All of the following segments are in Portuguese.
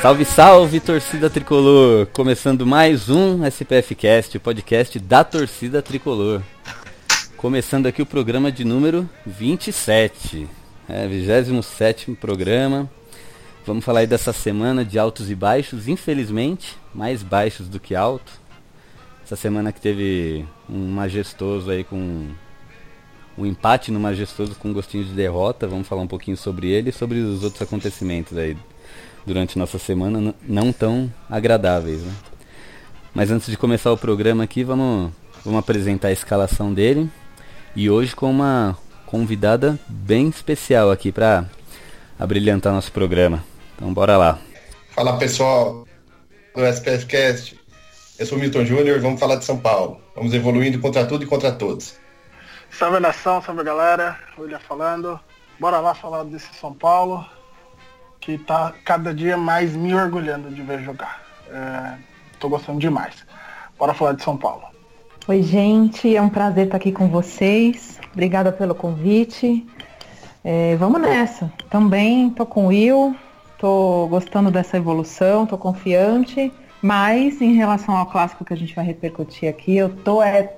Salve, salve, torcida tricolor! Começando mais um SPF Cast, o podcast da torcida tricolor. Começando aqui o programa de número 27, é, 27 programa. Vamos falar aí dessa semana de altos e baixos, infelizmente, mais baixos do que alto. Essa semana que teve um majestoso aí com um empate no majestoso com gostinho de derrota. Vamos falar um pouquinho sobre ele e sobre os outros acontecimentos aí durante nossa semana não tão agradáveis, né? Mas antes de começar o programa aqui, vamos, vamos apresentar a escalação dele. E hoje com uma convidada bem especial aqui para abrilhantar nosso programa. Então bora lá. Fala pessoal do SPF Cast. Eu sou o Milton Júnior e vamos falar de São Paulo. Vamos evoluindo contra tudo e contra todos. Salve nação, salve galera, William falando. Bora lá falar desse São Paulo, que tá cada dia mais me orgulhando de ver jogar. É, tô gostando demais. Bora falar de São Paulo. Oi, gente, é um prazer estar aqui com vocês. Obrigada pelo convite. É, vamos nessa. Também tô com o Will, tô gostando dessa evolução, tô confiante. Mas em relação ao clássico que a gente vai repercutir aqui, eu tô é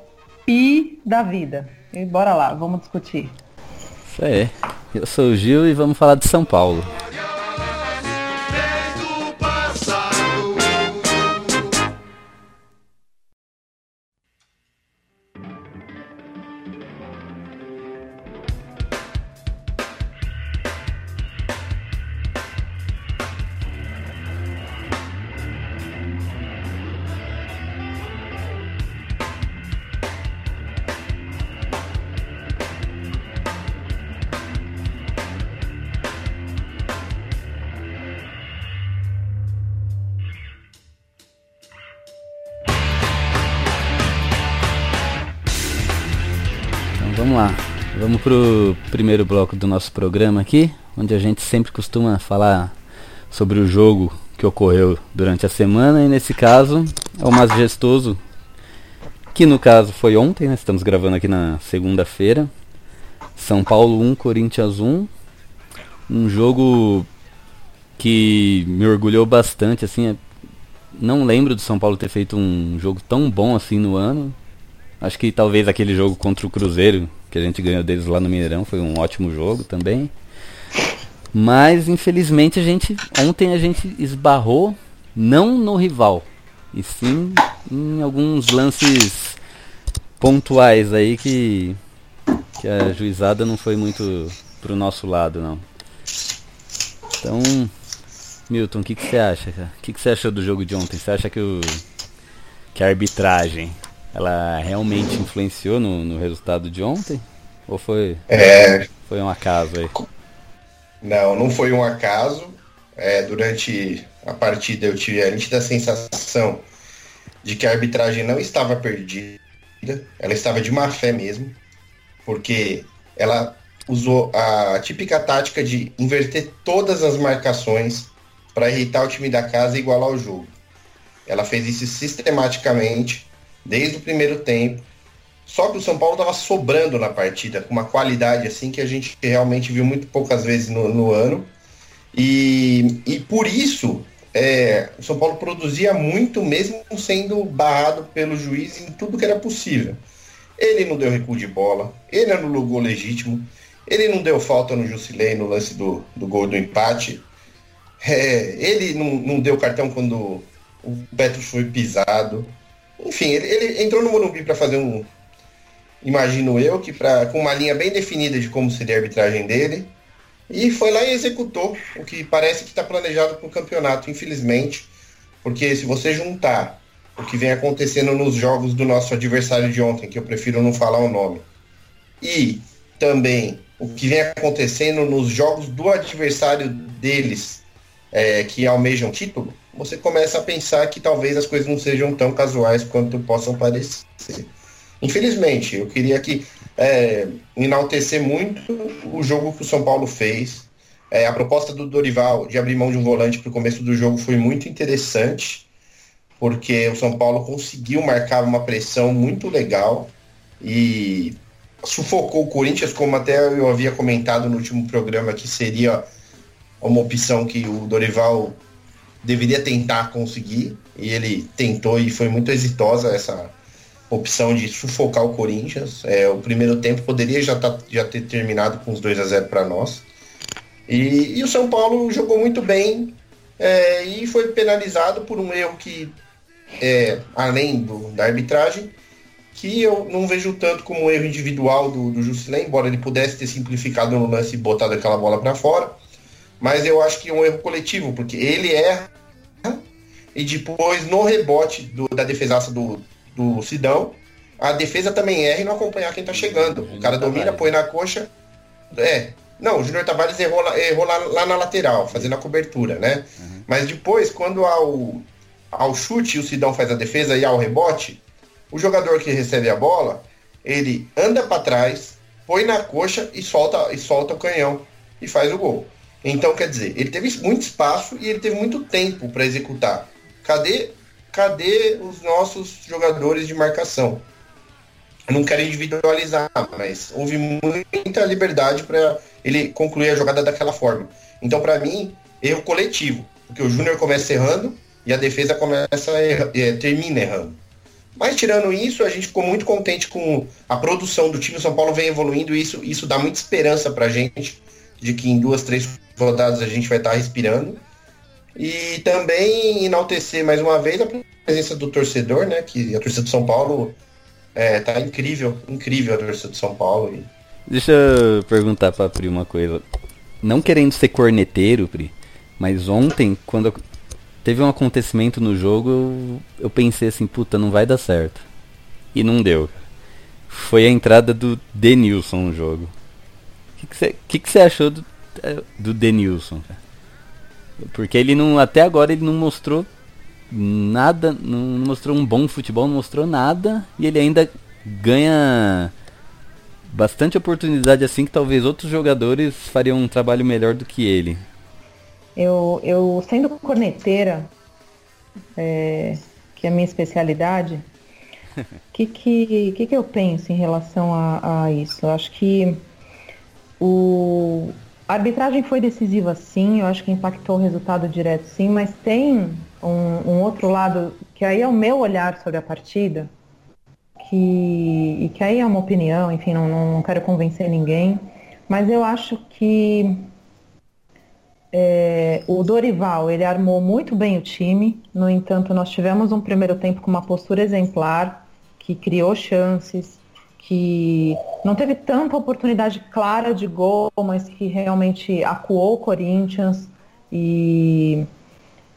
pi da vida. E bora lá, vamos discutir. Isso aí. Eu sou o Gil e vamos falar de São Paulo. Vamos pro primeiro bloco do nosso programa aqui, onde a gente sempre costuma falar sobre o jogo que ocorreu durante a semana e nesse caso é o majestoso, que no caso foi ontem, né? Estamos gravando aqui na segunda-feira. São Paulo 1, Corinthians 1. Um jogo que me orgulhou bastante, assim, é- não lembro do São Paulo ter feito um jogo tão bom assim no ano. Acho que talvez aquele jogo contra o Cruzeiro, que a gente ganhou deles lá no Mineirão, foi um ótimo jogo também. Mas infelizmente a gente ontem a gente esbarrou não no rival, e sim em alguns lances pontuais aí que que a juizada não foi muito pro nosso lado não. Então, Milton, o que que você acha? O que que você achou do jogo de ontem? Você acha que o que a arbitragem ela realmente influenciou no, no resultado de ontem? Ou foi, É, foi um acaso aí? não, não foi um acaso. É, durante a partida eu tive a nítida sensação de que a arbitragem não estava perdida, ela estava de má fé mesmo, porque ela usou a típica tática de inverter todas as marcações para irritar o time da casa e igualar o jogo. Ela fez isso sistematicamente desde o primeiro tempo. Só que o São Paulo estava sobrando na partida, com uma qualidade assim que a gente realmente viu muito poucas vezes no, no ano. E, e por isso é, o São Paulo produzia muito, mesmo sendo barrado pelo juiz em tudo que era possível. Ele não deu recuo de bola, ele anulou gol legítimo, ele não deu falta no Jusilei no lance do, do gol do empate. É, ele não, não deu cartão quando o Petros foi pisado. Enfim, ele, ele entrou no Morumbi para fazer um. Imagino eu que pra, com uma linha bem definida de como seria a arbitragem dele. E foi lá e executou o que parece que está planejado para o campeonato, infelizmente. Porque se você juntar o que vem acontecendo nos jogos do nosso adversário de ontem, que eu prefiro não falar o nome. E também o que vem acontecendo nos jogos do adversário deles, é, que almejam título, você começa a pensar que talvez as coisas não sejam tão casuais quanto possam parecer. Infelizmente, eu queria que é, enaltecer muito o jogo que o São Paulo fez. É, a proposta do Dorival de abrir mão de um volante para o começo do jogo foi muito interessante, porque o São Paulo conseguiu marcar uma pressão muito legal e sufocou o Corinthians, como até eu havia comentado no último programa, que seria uma opção que o Dorival deveria tentar conseguir, e ele tentou e foi muito exitosa essa opção de sufocar o Corinthians. É, o primeiro tempo poderia já, tá, já ter terminado com os 2 a 0 para nós. E, e, o São Paulo jogou muito bem é, e foi penalizado por um erro que, é, além do, da arbitragem, que eu não vejo tanto como um erro individual do, do Jusilé, embora ele pudesse ter simplificado no lance e botado aquela bola para fora. Mas eu acho que é um erro coletivo, porque ele erra e depois no rebote do, da defesaça do, do Sidão, a defesa também erra e não acompanhar quem tá chegando. O cara domina, põe na coxa. É. Não, o Júnior Tavares errou, lá, errou lá, lá, na lateral, fazendo a cobertura, né? Uhum. Mas depois, quando ao, ao chute o Sidão faz a defesa e ao rebote, o jogador que recebe a bola, ele anda para trás, põe na coxa e solta, e solta o canhão e faz o gol. Então, quer dizer, ele teve muito espaço e ele teve muito tempo para executar. Cadê cadê os nossos jogadores de marcação? Não quero individualizar, mas houve muita liberdade para ele concluir a jogada daquela forma. Então, para mim, erro coletivo, porque o Júnior começa errando e a defesa começa erra, é, termina errando. Mas tirando isso, a gente ficou muito contente com a produção do time. O São Paulo vem evoluindo e isso, isso dá muita esperança pra gente de que em duas, três rodadas a gente vai estar tá respirando. E também enaltecer mais uma vez a presença do torcedor, né? Que a torcida do São Paulo é, tá incrível, incrível a torcida do São Paulo. E... Deixa eu perguntar pra Pri uma coisa. Não querendo ser corneteiro, Pri, mas ontem, quando teve um acontecimento no jogo, eu, eu pensei assim, puta, não vai dar certo. E não deu. Foi a entrada do Denilson no jogo. O que você achou do, é, do Denilson? Porque ele não. Até agora ele não mostrou nada. Não mostrou um bom futebol, não mostrou nada. E ele ainda ganha bastante oportunidade assim que talvez outros jogadores fariam um trabalho melhor do que ele. Eu, eu sendo corneteira, é, que é a minha especialidade, o que, que, que, que eu penso em relação a, a isso? Eu acho que o, a arbitragem foi decisiva sim, eu acho que impactou o resultado direto sim, mas tem um, um outro lado que aí é o meu olhar sobre a partida, que, e que aí é uma opinião, enfim, não, não quero convencer ninguém, mas eu acho que é, o Dorival, ele armou muito bem o time, no entanto, nós tivemos um primeiro tempo com uma postura exemplar, que criou chances, que não teve tanta oportunidade clara de gol, mas que realmente acuou o Corinthians e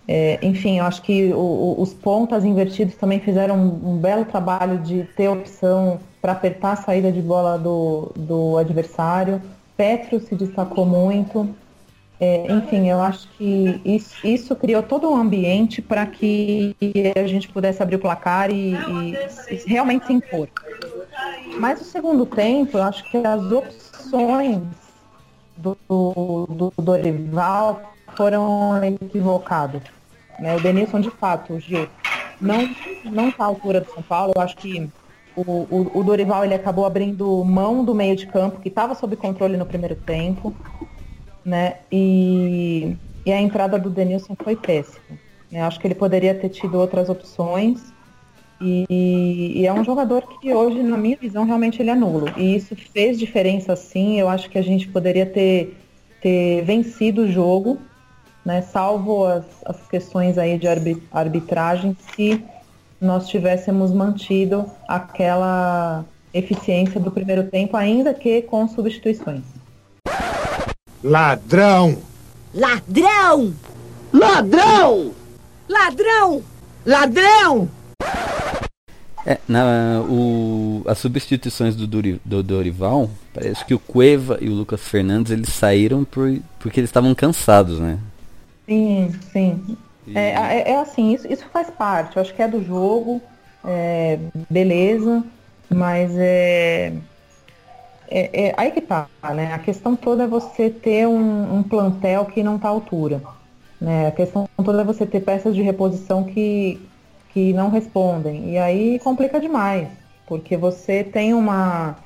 é, enfim, eu acho que o, o, os pontas invertidos também fizeram um, um belo trabalho de ter opção para apertar a saída de bola do, do adversário. Petro se destacou muito. É, enfim, eu acho que isso, isso, criou todo um ambiente para que a gente pudesse abrir o placar e, e, realmente se impor. Mas o segundo tempo, eu acho que as opções do, do, do Dorival foram equivocadas. Né? O Denilson, de fato, o Gil, não não está à altura do São Paulo. Eu acho que o, o, o, Dorival ele acabou abrindo mão do meio de campo, que estava sob controle no primeiro tempo. Né? E, e a entrada do Denilson foi péssima. Eu acho que ele poderia ter tido outras opções e, e, é um jogador que hoje, na minha visão, realmente ele é nulo. E isso fez diferença sim. Eu acho que a gente poderia ter, ter vencido o jogo, né, salvo as, as questões aí de arbitragem, se nós tivéssemos mantido aquela eficiência do primeiro tempo, ainda que com substituições. Ladrão! Ladrão! Ladrão! Ladrão! Ladrão! É, na, o, as substituições do, Duri, do Dorival, parece que o Cueva e o Lucas Fernandes eles saíram por, porque eles estavam cansados, né? Sim, sim. E... É, é, é, assim, isso, isso faz parte, eu acho que é do jogo, é, beleza, mas é, é, é, Aí que tá, né? A questão toda é você ter um, um plantel que não tá à altura. Né? A questão toda é você ter peças de reposição que, que não respondem. E aí complica demais, porque você tem uma,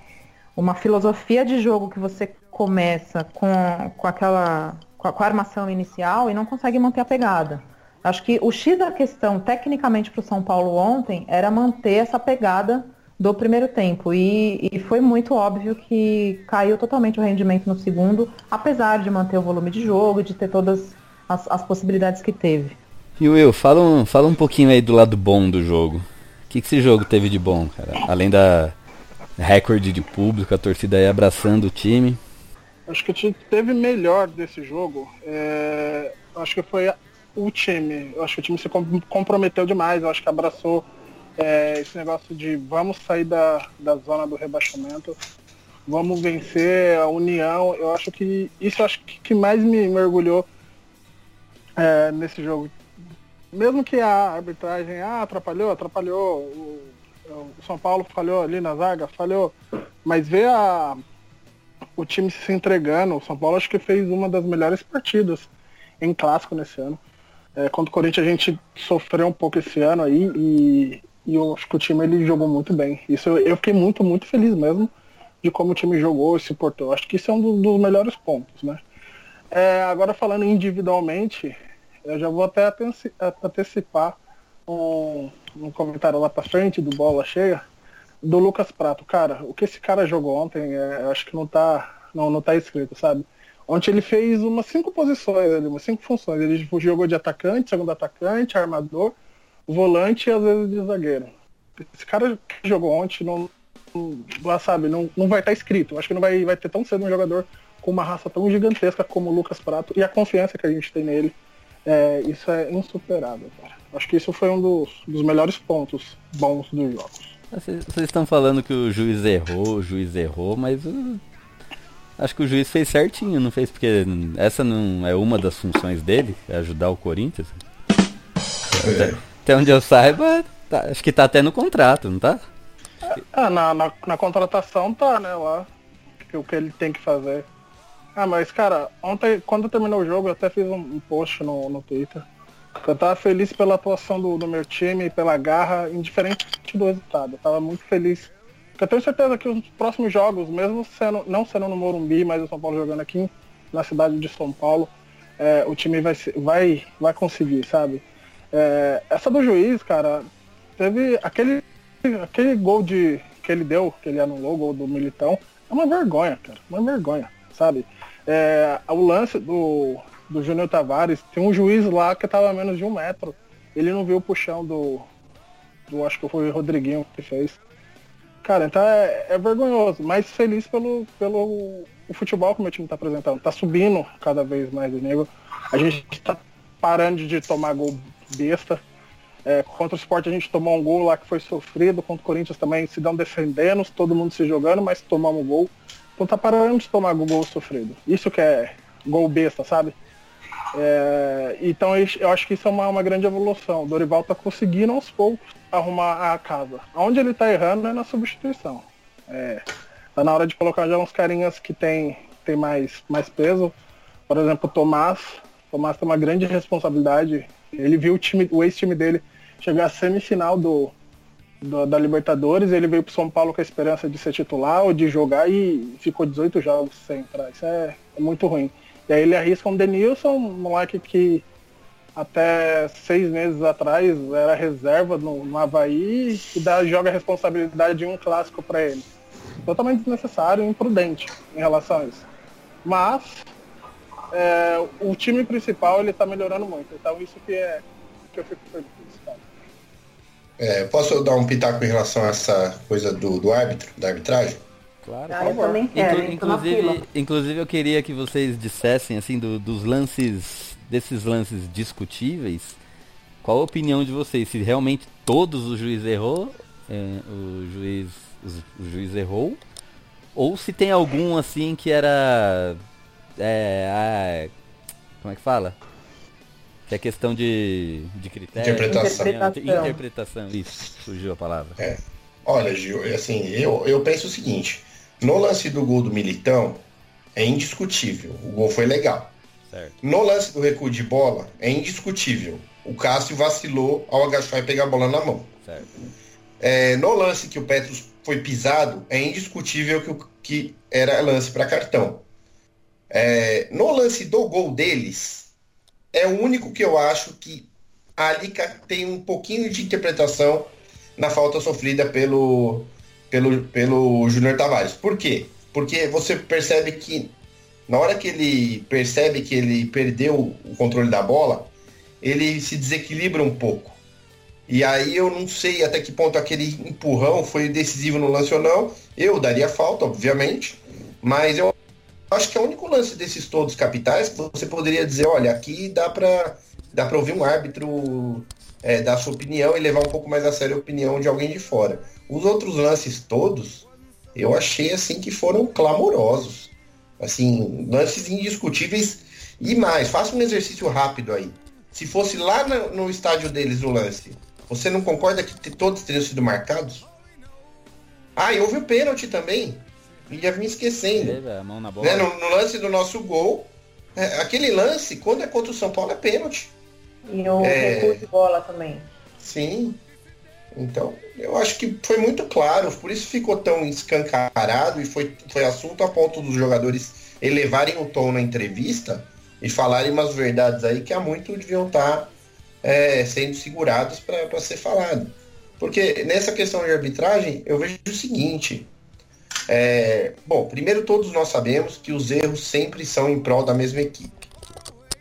uma filosofia de jogo que você começa com, com aquela com a, com a armação inicial e não consegue manter a pegada. Acho que o X da questão, tecnicamente, para o São Paulo ontem, era manter essa pegada do primeiro tempo. E, e, foi muito óbvio que caiu totalmente o rendimento no segundo, apesar de manter o volume de jogo de ter todas as, as possibilidades que teve. E Will, fala um, fala um pouquinho aí do lado bom do jogo. O que, que esse jogo teve de bom, cara? Além da recorde de público, a torcida aí abraçando o time. Acho que o time teve melhor desse jogo. É, acho que foi o time. Acho que o time se comprometeu demais. Acho que abraçou é, esse negócio de vamos sair da, da zona do rebaixamento, vamos vencer a união. Eu acho que isso acho que, que mais me mergulhou é, nesse jogo. Mesmo que a arbitragem ah, atrapalhou, atrapalhou, o, o São Paulo falhou ali na zaga, falhou, mas ver a, o time se entregando, o São Paulo acho que fez uma das melhores partidas em clássico nesse ano. É, contra o Corinthians a gente sofreu um pouco esse ano aí e, e eu acho que o time ele jogou muito bem. Isso eu, eu fiquei muito, muito feliz mesmo de como o time jogou e se portou. Acho que isso é um dos, dos melhores pontos, né? É, agora falando individualmente, eu já vou até antecipar um, um comentário lá pra frente do Bola Cheia, do Lucas Prato. Cara, o que esse cara jogou ontem, é, acho que não tá, não, não tá escrito, sabe? Ontem ele fez umas cinco posições ali, umas cinco funções. Ele jogou de atacante, segundo atacante, armador, volante e às vezes de zagueiro. Esse cara que jogou ontem não, lá sabe, não, não vai estar tá escrito. Acho que não vai, vai ter tão cedo um jogador com uma raça tão gigantesca como o Lucas Prato e a confiança que a gente tem nele. É, isso é insuperável, cara. Acho que isso foi um dos, dos melhores pontos bons dos jogos. Vocês, estão falando que o juiz errou, o juiz errou, mas Acho que o juiz fez certinho, não fez? Porque essa não é uma das funções dele, é ajudar o Corinthians. É. Até, até, onde eu saiba, tá, acho que tá até no contrato, não tá? Ah, na, na, na, contratação tá, né, lá. Que, o que ele tem que fazer. Ah, mas cara, ontem, quando terminou o jogo, eu até fiz um, post no, no Twitter. Eu tava feliz pela atuação do, do meu time, pela garra, indiferente do resultado. Eu tava muito feliz eu tenho certeza que os próximos jogos, mesmo sendo, não sendo no Morumbi, mas o São Paulo jogando aqui na cidade de São Paulo, é, o time vai, vai, vai conseguir, sabe? É, essa do juiz, cara, teve aquele, aquele gol de, que ele deu, que ele anulou, o gol do Militão, é uma vergonha, cara, uma vergonha, sabe? É, o lance do, do Júnior Tavares, tem um juiz lá que estava a menos de um metro, ele não viu o puxão do, do acho que foi o Rodriguinho que fez. Cara, então é, é, vergonhoso, mas feliz pelo, pelo o futebol que o meu time está apresentando. Tá subindo cada vez mais o nível. A gente está parando de tomar gol besta. É, contra o esporte a gente tomou um gol lá que foi sofrido, contra o Corinthians também se dão defendendo, todo mundo se jogando, mas tomamos um gol. Então tá parando de tomar gol sofrido. Isso que é gol besta, sabe? É, então eu acho que isso é uma, uma grande evolução. O Dorival tá conseguindo aos poucos arrumar a casa. Onde ele tá errando é na substituição. É, tá na hora de colocar já uns carinhas que tem, tem mais, mais peso. Por exemplo, o Tomás. O Tomás tem uma grande responsabilidade. Ele viu o, time, o ex-time dele chegar à semifinal do, do, da Libertadores. Ele veio pro São Paulo com a esperança de ser titular ou de jogar e ficou 18 jogos sem entrar. Isso é, é muito ruim. E aí ele arrisca um Denilson, um moleque que até seis meses atrás era reserva no, no Havaí e dá, joga a responsabilidade de um clássico para ele. Totalmente desnecessário e imprudente em relação a isso. Mas é, o time principal ele está melhorando muito. Então isso que é que eu fico feliz. É, posso dar um pitaco em relação a essa coisa do, do árbitro, da arbitragem? Claro, ah, eu também quero. Inclu inclusive, inclusive eu queria que vocês dissessem assim do, dos lances desses lances discutíveis, qual a opinião de vocês? Se realmente todos os juízes errou, é, o juiz o, o juiz errou ou se tem algum assim que era é, a- como é que fala que é questão de, de critério Interpretação. Interpretação. interpretação isso surgiu a palavra É. Olha, Gil, assim, eu, eu penso o seguinte: no lance do gol do Militão, é indiscutível. O gol foi legal. certo No lance do recuo de bola, é indiscutível. O Cássio vacilou ao agachar e pegar a bola na mão. certo É, no lance que o Petros foi pisado, é indiscutível que, o- que era lance para cartão. É, no lance do gol deles, é o único que eu acho que ali tem um pouquinho de interpretação na falta sofrida pelo, pelo, pelo Júnior Tavares. Por quê? Porque você percebe que na hora que ele percebe que ele perdeu o controle da bola, ele se desequilibra um pouco. E aí eu não sei até que ponto aquele empurrão foi decisivo no lance ou não. Eu daria falta, obviamente. Mas eu acho que é o único lance desses todos capitais que você poderia dizer, olha, aqui dá pra, dá pra ouvir um árbitro é, dar sua opinião e levar um pouco mais a sério a opinião de alguém de fora. Os outros lances todos, eu achei assim que foram clamorosos. Assim, lances indiscutíveis e mais. Faça um exercício rápido aí. Se fosse lá no, no estádio deles o lance, você não concorda que todos teriam sido marcados? Ah, e houve o pênalti também. Ia me esquecendo. Teve a mão na bola Né, no, no lance do nosso gol, é, aquele lance, quando é contra o São Paulo, é pênalti. E o É. recuo de bola também. Sim. Então, eu acho que foi muito claro, por isso ficou tão escancarado e foi, foi assunto a ponto dos jogadores elevarem o tom na entrevista e falarem umas verdades aí que há muito deviam estar é, sendo segurados para ser falado. Porque nessa questão de arbitragem, eu vejo o seguinte. É, bom, primeiro todos nós sabemos que os erros sempre são em prol da mesma equipe.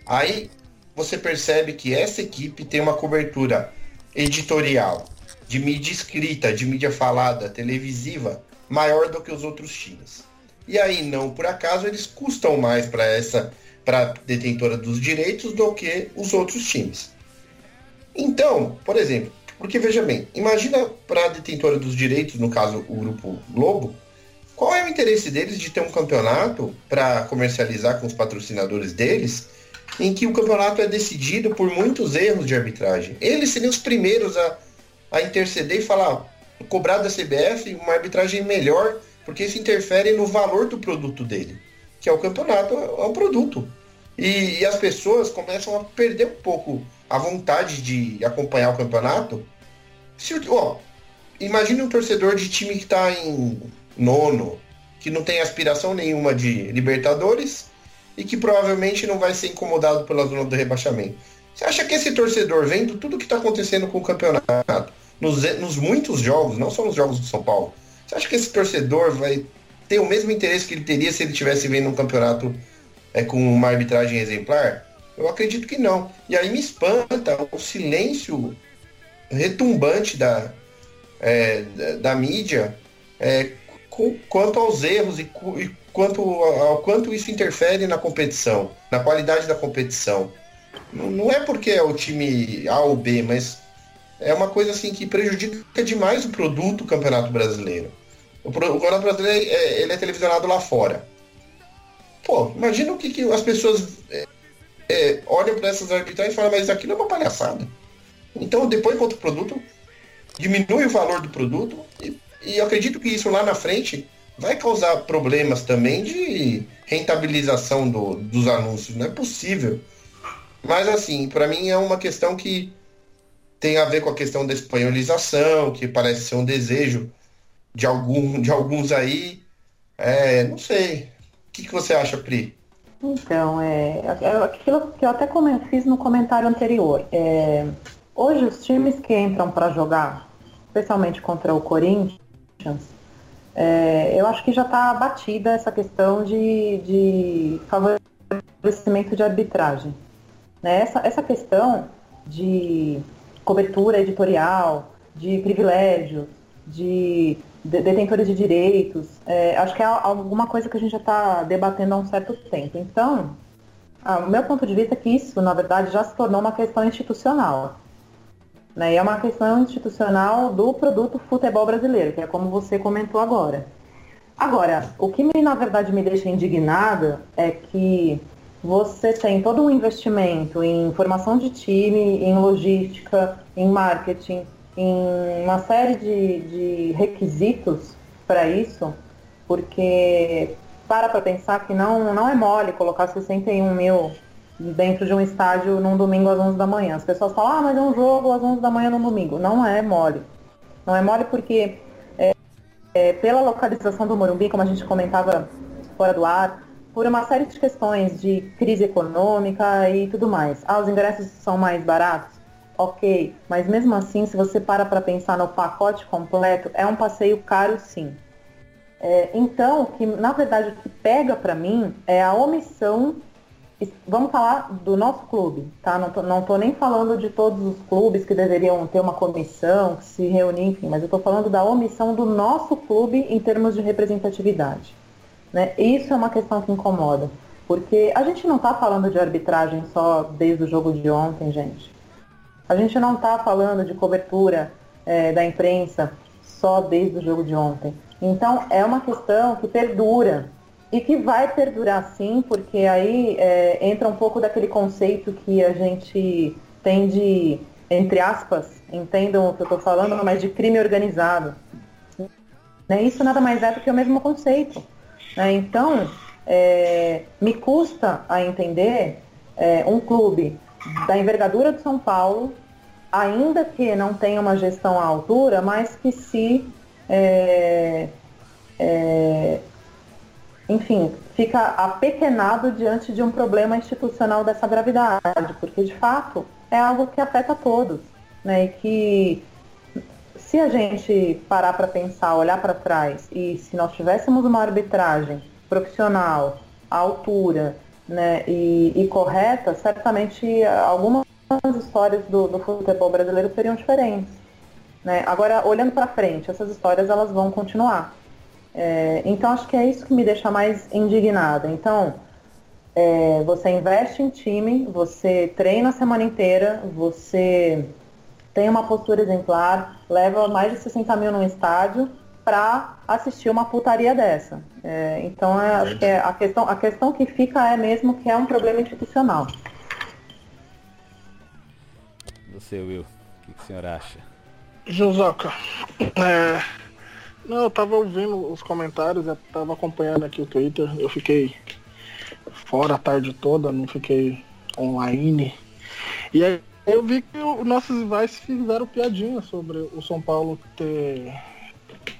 Aí você percebe que essa equipe tem uma cobertura editorial, de mídia escrita, de mídia falada, televisiva, maior do que os outros times. E aí, não por acaso, eles custam mais para essa para detentora dos direitos do que os outros times. Então, por exemplo, porque veja bem, imagina para a detentora dos direitos, no caso o grupo Globo, qual é o interesse deles de ter um campeonato para comercializar com os patrocinadores deles, em que o campeonato é decidido por muitos erros de arbitragem? Eles seriam os primeiros a, a interceder e falar, cobrar da CBF uma arbitragem melhor, porque isso interfere no valor do produto dele, que é o campeonato, é um produto. E, e as pessoas começam a perder um pouco a vontade de acompanhar o campeonato. Se, ó, imagine um torcedor de time que está em nono, que não tem aspiração nenhuma de Libertadores e que provavelmente não vai ser incomodado pela zona do rebaixamento. Você acha que esse torcedor, vendo tudo que está acontecendo com o campeonato, nos, nos muitos jogos, não só nos jogos do São Paulo, você acha que esse torcedor vai ter o mesmo interesse que ele teria se ele estivesse vendo um campeonato é, com uma arbitragem exemplar? Eu acredito que não. E aí me espanta o silêncio retumbante da, é, da, mídia é, quanto aos erros e, e quanto ao, quanto isso interfere na competição, na qualidade da competição. Não, não é porque é o time A ou B, mas é uma coisa assim que prejudica demais o produto do Campeonato Brasileiro. O, Campeonato Brasileiro é, ele é televisionado lá fora. Pô, imagina o que, que as pessoas é, é, olham para essas arbitragens e falam, mas aquilo é uma palhaçada. Então, depois quanto o produto, diminui o valor do produto e, e eu acredito que isso lá na frente vai causar problemas também de rentabilização do- dos anúncios. Não é possível. Mas assim, para mim é uma questão que tem a ver com a questão da espanholização, que parece ser um desejo de, algum, de alguns aí. É, não sei. O que, que você acha, Pri? Então, é, é aquilo que eu até fiz no comentário anterior. É, hoje os times que entram para jogar, especialmente contra o Corinthians, é, eu acho que já está batida essa questão de, de favorecimento de arbitragem. Né? Essa, essa questão de cobertura editorial, de privilégio, de de- detentores de direitos, é, acho que é alguma coisa que a gente já está debatendo há um certo tempo. Então, ah, o meu ponto de vista é que isso, na verdade, já se tornou uma questão institucional. Né? E é uma questão institucional do produto futebol brasileiro, que é como você comentou agora. Agora, o que me, na verdade me deixa indignada é que você tem todo um investimento em formação de time, em logística, em marketing, em uma série de, de requisitos para isso, porque para para pensar que não, não é mole colocar 61 mil dentro de um estádio num domingo às 11 da manhã. As pessoas falam, ah, mas é um jogo às 11 da manhã no domingo. Não é mole. Não é mole porque é, é, pela localização do Morumbi, como a gente comentava fora do ar, por uma série de questões de crise econômica e tudo mais. Ah, os ingressos são mais baratos? Ok, mas mesmo assim, se você para para pensar no pacote completo, é um passeio caro sim. É, então, que na verdade o que pega para mim é a omissão. Vamos falar do nosso clube, tá? Não tô, não tô nem falando de todos os clubes que deveriam ter uma comissão, que se reunir, enfim, mas eu tô falando da omissão do nosso clube em termos de representatividade. Né? Isso é uma questão que incomoda, porque a gente não está falando de arbitragem só desde o jogo de ontem, gente. A gente não está falando de cobertura é, da imprensa só desde o jogo de ontem. Então é uma questão que perdura e que vai perdurar sim, porque aí é, entra um pouco daquele conceito que a gente tem de, entre aspas, entendam o que eu estou falando, mas de crime organizado. Né? Isso nada mais é do que o mesmo conceito. Né? Então, é, me custa a entender é, um clube da envergadura de São Paulo, ainda que não tenha uma gestão à altura, mas que se, é, é enfim, fica apequenado diante de um problema institucional dessa gravidade, porque de fato é algo que afeta todos, né? E que se a gente parar para pensar, olhar para trás e se nós tivéssemos uma arbitragem profissional, à altura né, e, e correta, certamente algumas histórias do, do futebol brasileiro seriam diferentes. Né? Agora, olhando para frente, essas histórias elas vão continuar. É, então, acho que é isso que me deixa mais indignada. Então, é, você investe em time, você treina a semana inteira, você tem uma postura exemplar, leva mais de 60 mil num estádio para assistir uma putaria dessa. É, então é, acho que é a, questão, a questão que fica é mesmo que é um problema institucional. Você, Will, o que, que o senhor acha? Josoca, é, não, eu tava ouvindo os comentários, eu tava acompanhando aqui o Twitter, eu fiquei fora a tarde toda, não fiquei online. E aí eu vi que os nossos rivais fizeram piadinha sobre o São Paulo ter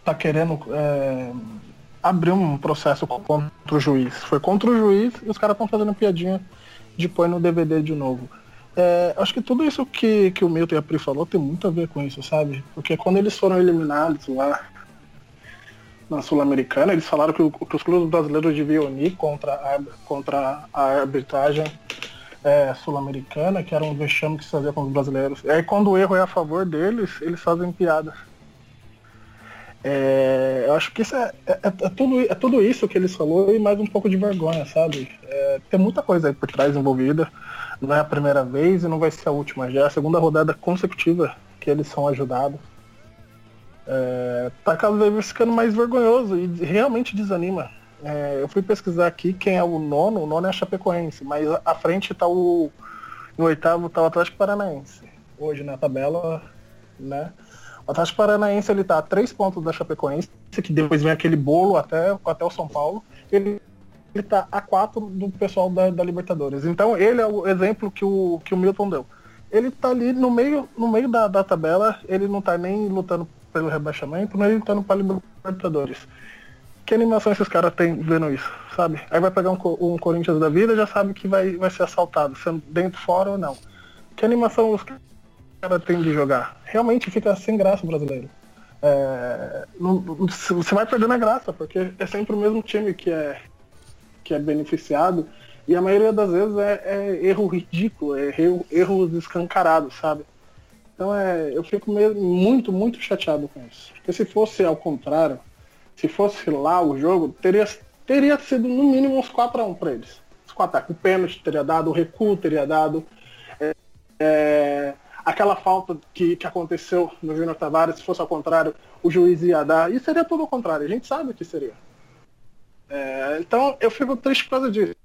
tá querendo é, abrir um processo contra o juiz. Foi contra o juiz e os caras estão fazendo piadinha de no DVD de novo. É, acho que tudo isso que, que o Milton e a Pri falou tem muito a ver com isso, sabe? Porque quando eles foram eliminados lá na Sul-Americana, eles falaram que, o, que, os clubes brasileiros deviam unir contra a, contra a arbitragem é, sul-americana, que era um vexame que se fazia com os brasileiros. E aí quando o erro é a favor deles, eles fazem piada. É, eu acho que isso é, é, é, tudo, é tudo isso que eles falou e mais um pouco de vergonha, sabe? É, tem muita coisa aí por trás envolvida. Não é a primeira vez e não vai ser a última. Já é a segunda rodada consecutiva que eles são ajudados. É, tá cada vez ficando mais vergonhoso e realmente desanima. É, eu fui pesquisar aqui quem é o nono, o nono é a Chapecoense, mas à frente tá o. No oitavo tá o Atlético Paranaense. Hoje na tabela, né? O Atlético Paranaense ele tá a três pontos da Chapecoense, que depois vem aquele bolo até, até o São Paulo. Ele, ele tá a quatro do pessoal da, da Libertadores. Então ele é o exemplo que o, que o Milton deu. Ele tá ali no meio, no meio da, da tabela, ele não tá nem lutando pelo rebaixamento, nem lutando para Libertadores que animação esses caras têm vendo isso, sabe? Aí vai pegar um, um Corinthians da vida já sabe que vai, vai ser assaltado, sendo dentro, fora ou não. Que animação os caras têm de jogar? Realmente fica sem graça o brasileiro. É, não, você vai perdendo a graça, porque é sempre o mesmo time que é, que é beneficiado. E a maioria das vezes é, é erro ridículo, é erro, erros escancarados, sabe? Então é, eu fico mesmo muito, muito chateado com isso. Porque se fosse ao contrário, se fosse lá o jogo, teria, teria sido no mínimo uns 4x1 para eles. Os 4 O pênalti teria dado, o recuo teria dado. É, é, aquela falta que, que aconteceu no Júnior Tavares, se fosse ao contrário, o juiz ia dar, e seria tudo ao contrário, a gente sabe que seria. É, então eu fico triste por causa disso,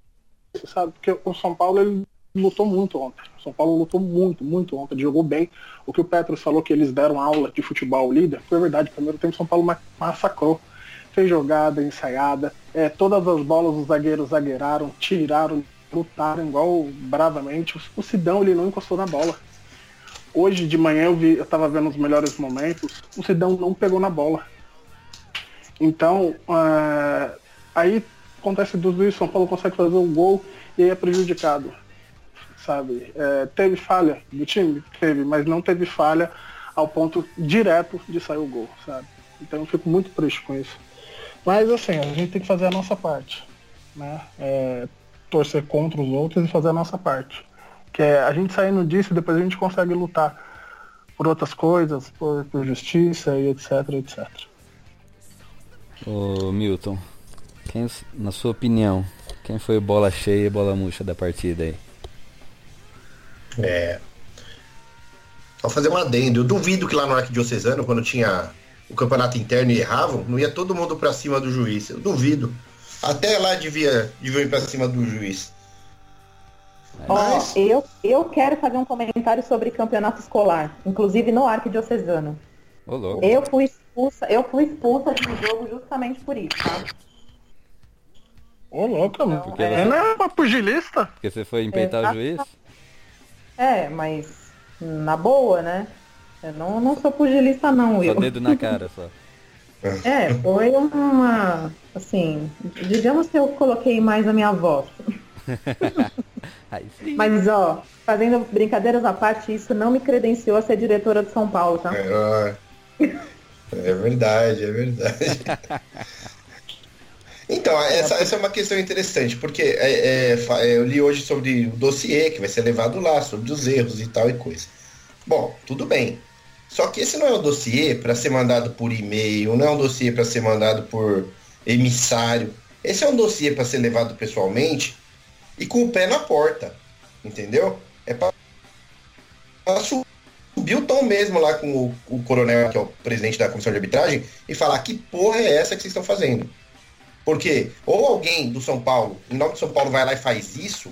sabe? Porque o São Paulo ele lutou muito ontem. São Paulo lutou muito, muito ontem, jogou bem. O que o Petros falou que eles deram aula de futebol líder, foi verdade. Primeiro tempo São Paulo ma- massacrou. Fez jogada, ensaiada. É, todas as bolas os zagueiros zagueiraram, tiraram, lutaram igual bravamente. O, Sidão ele não encostou na bola. Hoje de manhã eu vi, eu tava vendo os melhores momentos, o Sidão não pegou na bola. Então, é, aí acontece tudo isso, São Paulo consegue fazer um gol e aí é prejudicado. Sabe? É, teve falha do time? Teve, mas não teve falha ao ponto direto de sair o gol, sabe? Então eu fico muito triste com isso. Mas assim, a gente tem que fazer a nossa parte. Né? É, torcer contra os outros e fazer a nossa parte. Que é a gente saindo disso, depois a gente consegue lutar por outras coisas, por, por justiça e etc, etc. Ô Milton, quem, na sua opinião, quem foi bola cheia e bola murcha da partida aí? É. Só fazer um adendo. Eu duvido que lá no Arquidiocesano, quando tinha o campeonato interno e erravam, não ia todo mundo pra cima do juiz. Eu duvido. Até lá devia, devia ir pra cima do juiz. Ó, Mas- eu, eu quero fazer um comentário sobre campeonato escolar, inclusive no Arquidiocesano. Louco. Eu fui expulsa, eu fui expulsa de um jogo justamente por isso, tá? Ô, louca, mano. Porque É, você- não é uma pugilista? Porque você foi empeitar o juiz? É, mas na boa, né? Eu não, não sou pugilista não, Só Will. dedo na cara só. É, foi uma. Assim, digamos que eu coloquei mais a minha voz. Aí sim. Mas, ó, fazendo brincadeiras à parte, isso não me credenciou a ser diretora de São Paulo, tá? É, é verdade, é verdade. Então, essa, essa é uma questão interessante, porque é, é, é, eu li hoje sobre o dossiê que vai ser levado lá, sobre os erros e tal e coisa. Bom, tudo bem. Só que esse não é um dossiê para ser mandado por e-mail, não é um dossiê para ser mandado por emissário. Esse é um dossiê para ser levado pessoalmente e com o pé na porta, entendeu? É para subir o tom mesmo lá com o, o coronel, que é o presidente da comissão de arbitragem, e falar que porra é essa que vocês estão fazendo. Porque ou alguém do São Paulo, em nome do São Paulo, vai lá e faz isso,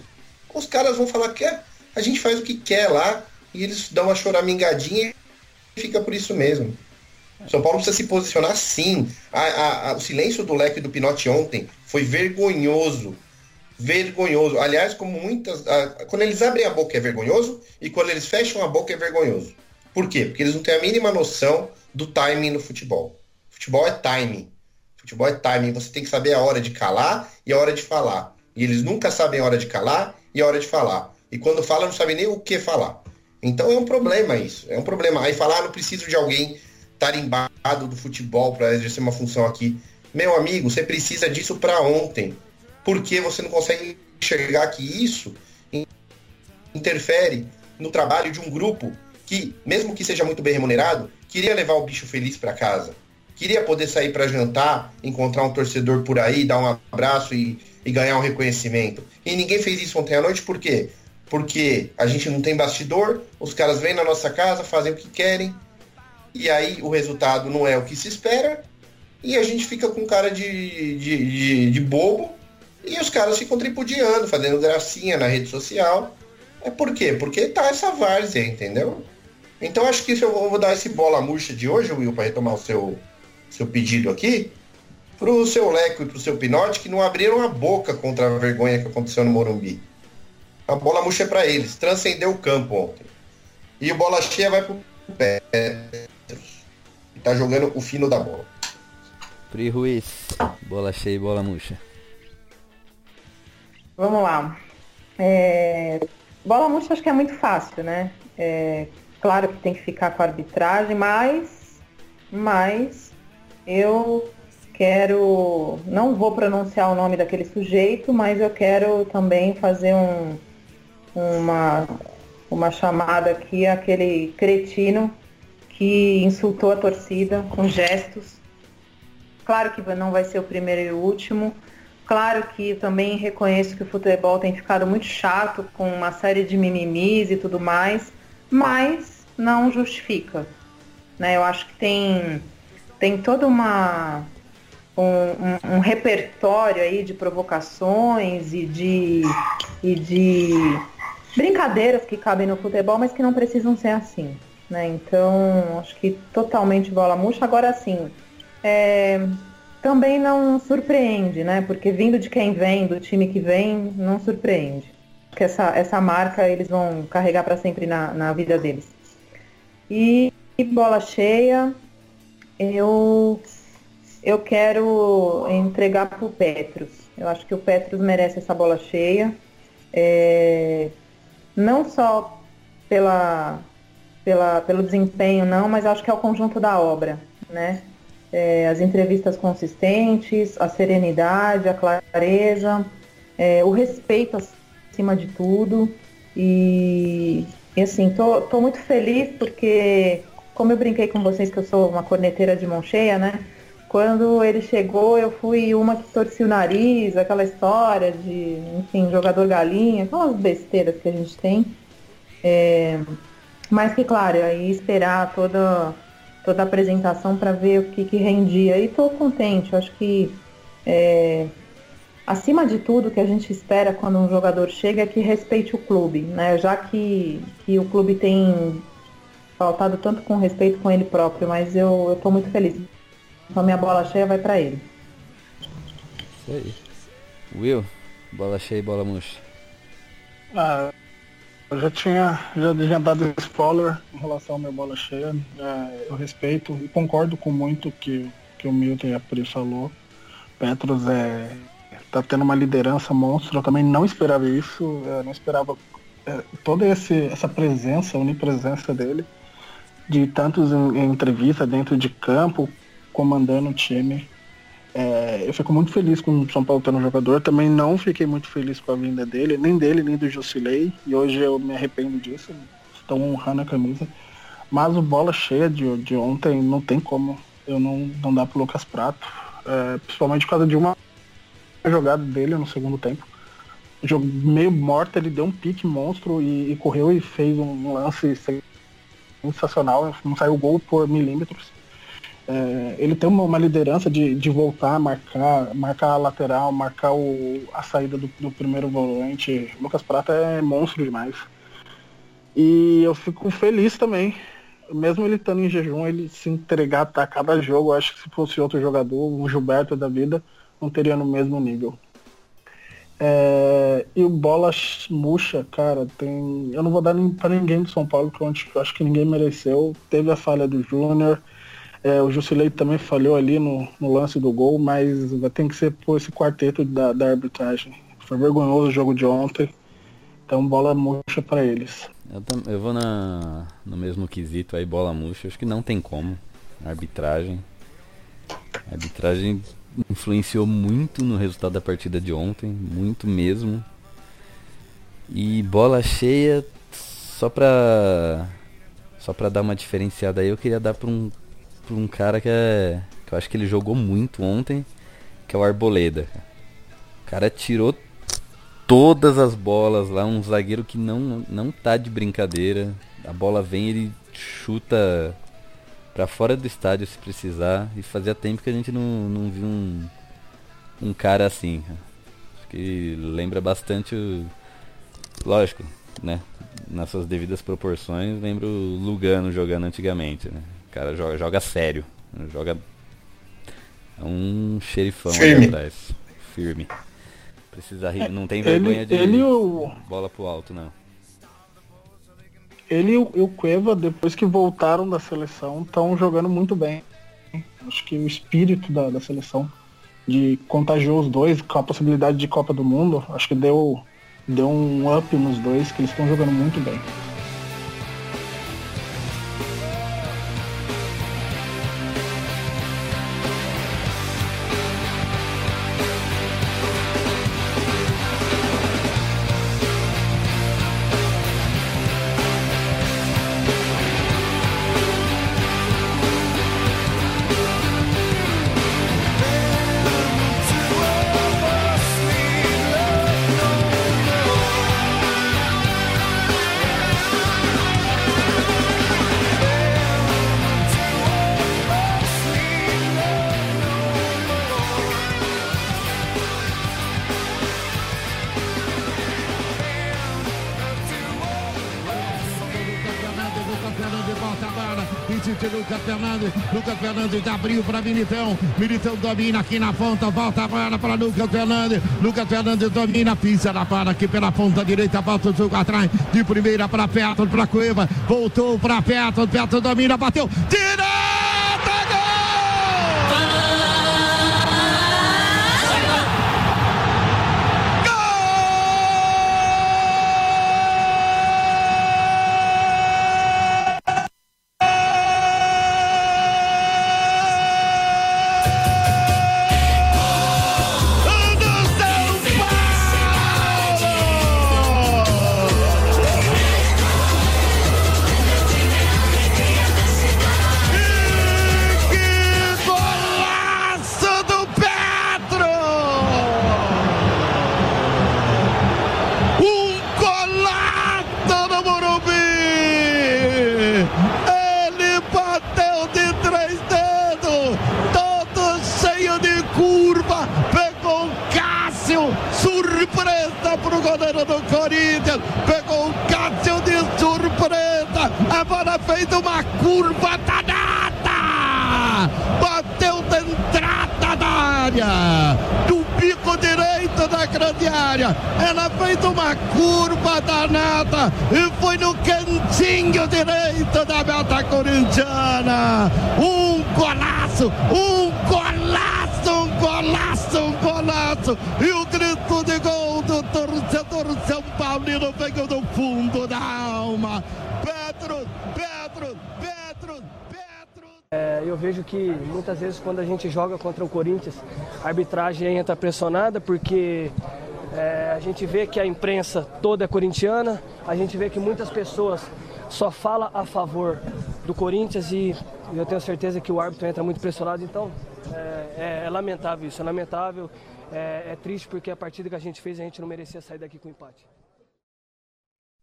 os caras vão falar que é, a gente faz o que quer lá e eles dão uma choramingadinha e fica por isso mesmo. São Paulo precisa se posicionar sim. A- a- a- o silêncio do Leco e do Pinote ontem foi vergonhoso. Vergonhoso. Aliás, como muitas. quando eles abrem a boca é vergonhoso e quando eles fecham a boca é vergonhoso. Por quê? Porque eles não têm a mínima noção do timing no futebol. Futebol é timing. Futebol é timing. Você tem que saber a hora de calar e a hora de falar. E eles nunca sabem a hora de calar e a hora de falar. E quando fala, não sabem nem o que falar. Então é um problema isso. É um problema. Aí falar, ah, não preciso de alguém tarimbado do futebol para exercer uma função aqui. Meu amigo, você precisa disso para ontem. Porque você não consegue enxergar que isso in- interfere no trabalho de um grupo que, mesmo que seja muito bem remunerado, queria levar o bicho feliz para casa. Queria poder sair para jantar, encontrar um torcedor por aí, dar um abraço e, e ganhar um reconhecimento. E ninguém fez isso ontem à noite, por quê? Porque a gente não tem bastidor, os caras vêm na nossa casa, fazem o que querem, e aí o resultado não é o que se espera, e a gente fica com cara de, de, de, de bobo, e os caras ficam tripudiando, fazendo gracinha na rede social. É por quê? Porque tá essa várzea, entendeu? Então acho que isso eu vou vou dar esse bola murcha de hoje, Will, para retomar o seu, seu pedido aqui, pro seu Leco e pro seu Pinote, que não abriram a boca contra a vergonha que aconteceu no Morumbi. A bola murcha é pra eles, transcendeu o campo ontem. E o bola cheia vai pro Petros. E tá jogando o fino da bola. Pri Ruiz, bola cheia e bola murcha. Vamos lá. É, Bola murcha acho que é muito fácil, né? É, claro que tem que ficar com a arbitragem, mas, mas eu quero, não vou pronunciar o nome daquele sujeito, mas eu quero também fazer um, uma, uma chamada aqui àquele cretino que insultou a torcida com gestos. Claro que não vai ser o primeiro e o último. Claro que também reconheço que o futebol tem ficado muito chato com uma série de mimimis e tudo mais, mas não justifica. Né? Eu acho que tem, tem toda uma um, um, um, repertório aí de provocações e de, e de brincadeiras que cabem no futebol, mas que não precisam ser assim. Né? Então, acho que totalmente bola murcha. Agora sim, é, também não surpreende, né? Porque vindo de quem vem, do time que vem, não surpreende. Porque essa, essa marca eles vão carregar para sempre na, na vida deles. E, e bola cheia, eu eu quero entregar para o Petros. Eu acho que o Petros merece essa bola cheia. É, não só pela, pela, pelo desempenho, não, mas acho que é o conjunto da obra. Né? É, as entrevistas consistentes, a serenidade, a clareza, é, o respeito acima de tudo. E, e assim, tô, tô muito feliz porque, como eu brinquei com vocês que eu sou uma corneteira de mão cheia, né? Quando ele chegou, eu fui uma que torcia o nariz, aquela história de, enfim, jogador galinha, aquelas besteiras que a gente tem. É, mas que, claro, aí esperar toda, toda a apresentação para ver o que, que rendia. E estou contente, eu acho que é, acima de tudo o que a gente espera quando um jogador chega é que respeite o clube, né? Já que, que o clube tem faltado tanto com respeito com ele próprio, mas eu estou muito feliz. Então minha bola cheia vai para ele. Isso aí. Will, bola cheia e bola murcha. Ah, eu já tinha, já tinha dado spoiler em relação à minha bola cheia. É, eu respeito e concordo com muito que, que o Milton e a Pri falou. Petros é, tá tendo uma liderança monstro. Eu também não esperava isso. Eu não esperava é, toda esse, essa presença, onipresença dele, de tantos em, dentro de campo, comandando o time. É, eu fico muito feliz com o São Paulo tendo um jogador. Também não fiquei muito feliz com a vinda dele, nem dele, nem do Jusilei. E hoje eu me arrependo disso. Estão honrando a camisa. Mas o bola cheia de, de ontem não tem como eu não, não dar pro Lucas Prato. É, principalmente por causa de uma jogada dele no segundo tempo. Jogo meio morto, ele deu um pique monstro e, e correu e fez um lance sensacional. Não saiu gol por milímetros. É, ele tem uma, uma liderança de, de voltar, marcar, marcar a lateral, marcar o, a saída do, do primeiro volante. Lucas Prata é monstro demais. E eu fico feliz também. Mesmo ele estando em jejum, ele se entregar a cada jogo. Acho que se fosse outro jogador, um Gilberto da vida, não teria no mesmo nível. É, e o bola murcha, cara, tem. Eu não vou dar para ninguém do São Paulo, que eu acho que ninguém mereceu. Teve a falha do Júnior, é, o Jusilei também falhou ali no, no, lance do gol, mas tem que ser por esse quarteto da, da arbitragem. Foi vergonhoso o jogo de ontem. Então bola murcha para eles. Eu, eu, vou na, no mesmo quesito aí, bola murcha. Acho que não tem como. Arbitragem. Arbitragem influenciou muito no resultado da partida de ontem. Muito mesmo. E bola cheia, só pra. Só pra dar uma diferenciada aí, eu queria dar pra um por um cara que é. que eu acho que ele jogou muito ontem, que é o Arboleda. O cara tirou todas as bolas lá, um zagueiro que não, não tá de brincadeira. A bola vem, ele chuta para fora do estádio se precisar. E fazia tempo que a gente não, não viu um, um cara assim. Acho que lembra bastante o. Lógico, né? Nas suas devidas proporções, lembra o Lugano jogando antigamente, né? O cara joga, joga sério. Joga. É um xerifão Firme. ali atrás. Firme. Precisa rir. Não tem vergonha ele, de ele o... bola pro alto, não. Ele e o Cueva, depois que voltaram da seleção, estão jogando muito bem. Acho que o espírito da, da seleção de contagiou os dois com a possibilidade de Copa do Mundo, acho que deu, deu um up nos dois, que eles estão jogando muito bem. Lucas Fernandes abriu para Militão. Militão domina aqui na ponta. Volta a bola para Lucas Fernandes. Lucas Fernandes domina, pisa na bola aqui pela ponta direita. Volta o jogo atrás. De primeira para Petro, para Cueva. Voltou para Petro. Petro domina, bateu. Direita, gente joga contra o Corinthians, a arbitragem entra pressionada porque é, a gente vê que a imprensa toda é corintiana, a gente vê que muitas pessoas só falam a favor do Corinthians e eu tenho certeza que o árbitro entra muito pressionado, então é, é- é lamentável isso, é lamentável, é, é triste porque a partida que a gente fez a gente não merecia sair daqui com empate.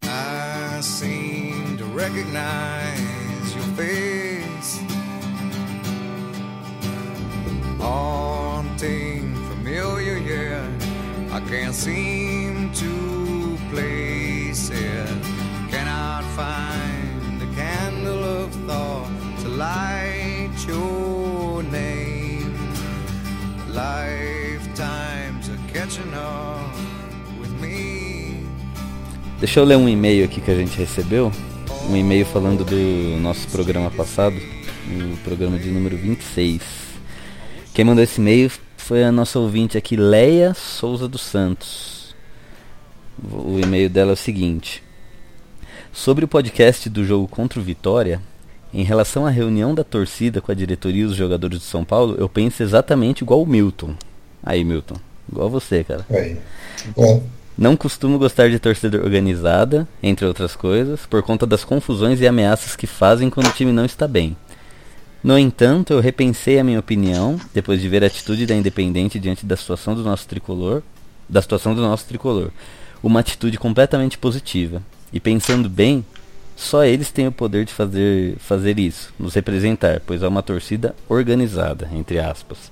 I seem to recognize your face. Haunting, familiar, yeah. I can't seem to place it. Cannot find a candle of thought to light your name. Lifetimes are catching up with me. Deixa eu ler um e-mail aqui que a gente recebeu. Um e-mail falando do nosso programa passado, o programa de número 26. Quem mandou esse e-mail foi a nossa ouvinte aqui, Leia Souza dos Santos. O e-mail dela é o seguinte: Sobre o podcast do jogo contra o Vitória, em relação à reunião da torcida com a diretoria e os jogadores de São Paulo, eu penso exatamente igual o Milton. Aí, Milton, igual você, cara. Bom, Não costumo gostar de torcida organizada, entre outras coisas, por conta das confusões e ameaças que fazem quando o time não está bem. No entanto, eu repensei a minha opinião depois de ver a atitude da Independente diante da situação do nosso tricolor, da situação do nosso tricolor. Uma atitude completamente positiva. E pensando bem, só eles têm o poder de fazer, fazer isso, nos representar, pois é uma torcida organizada, entre aspas.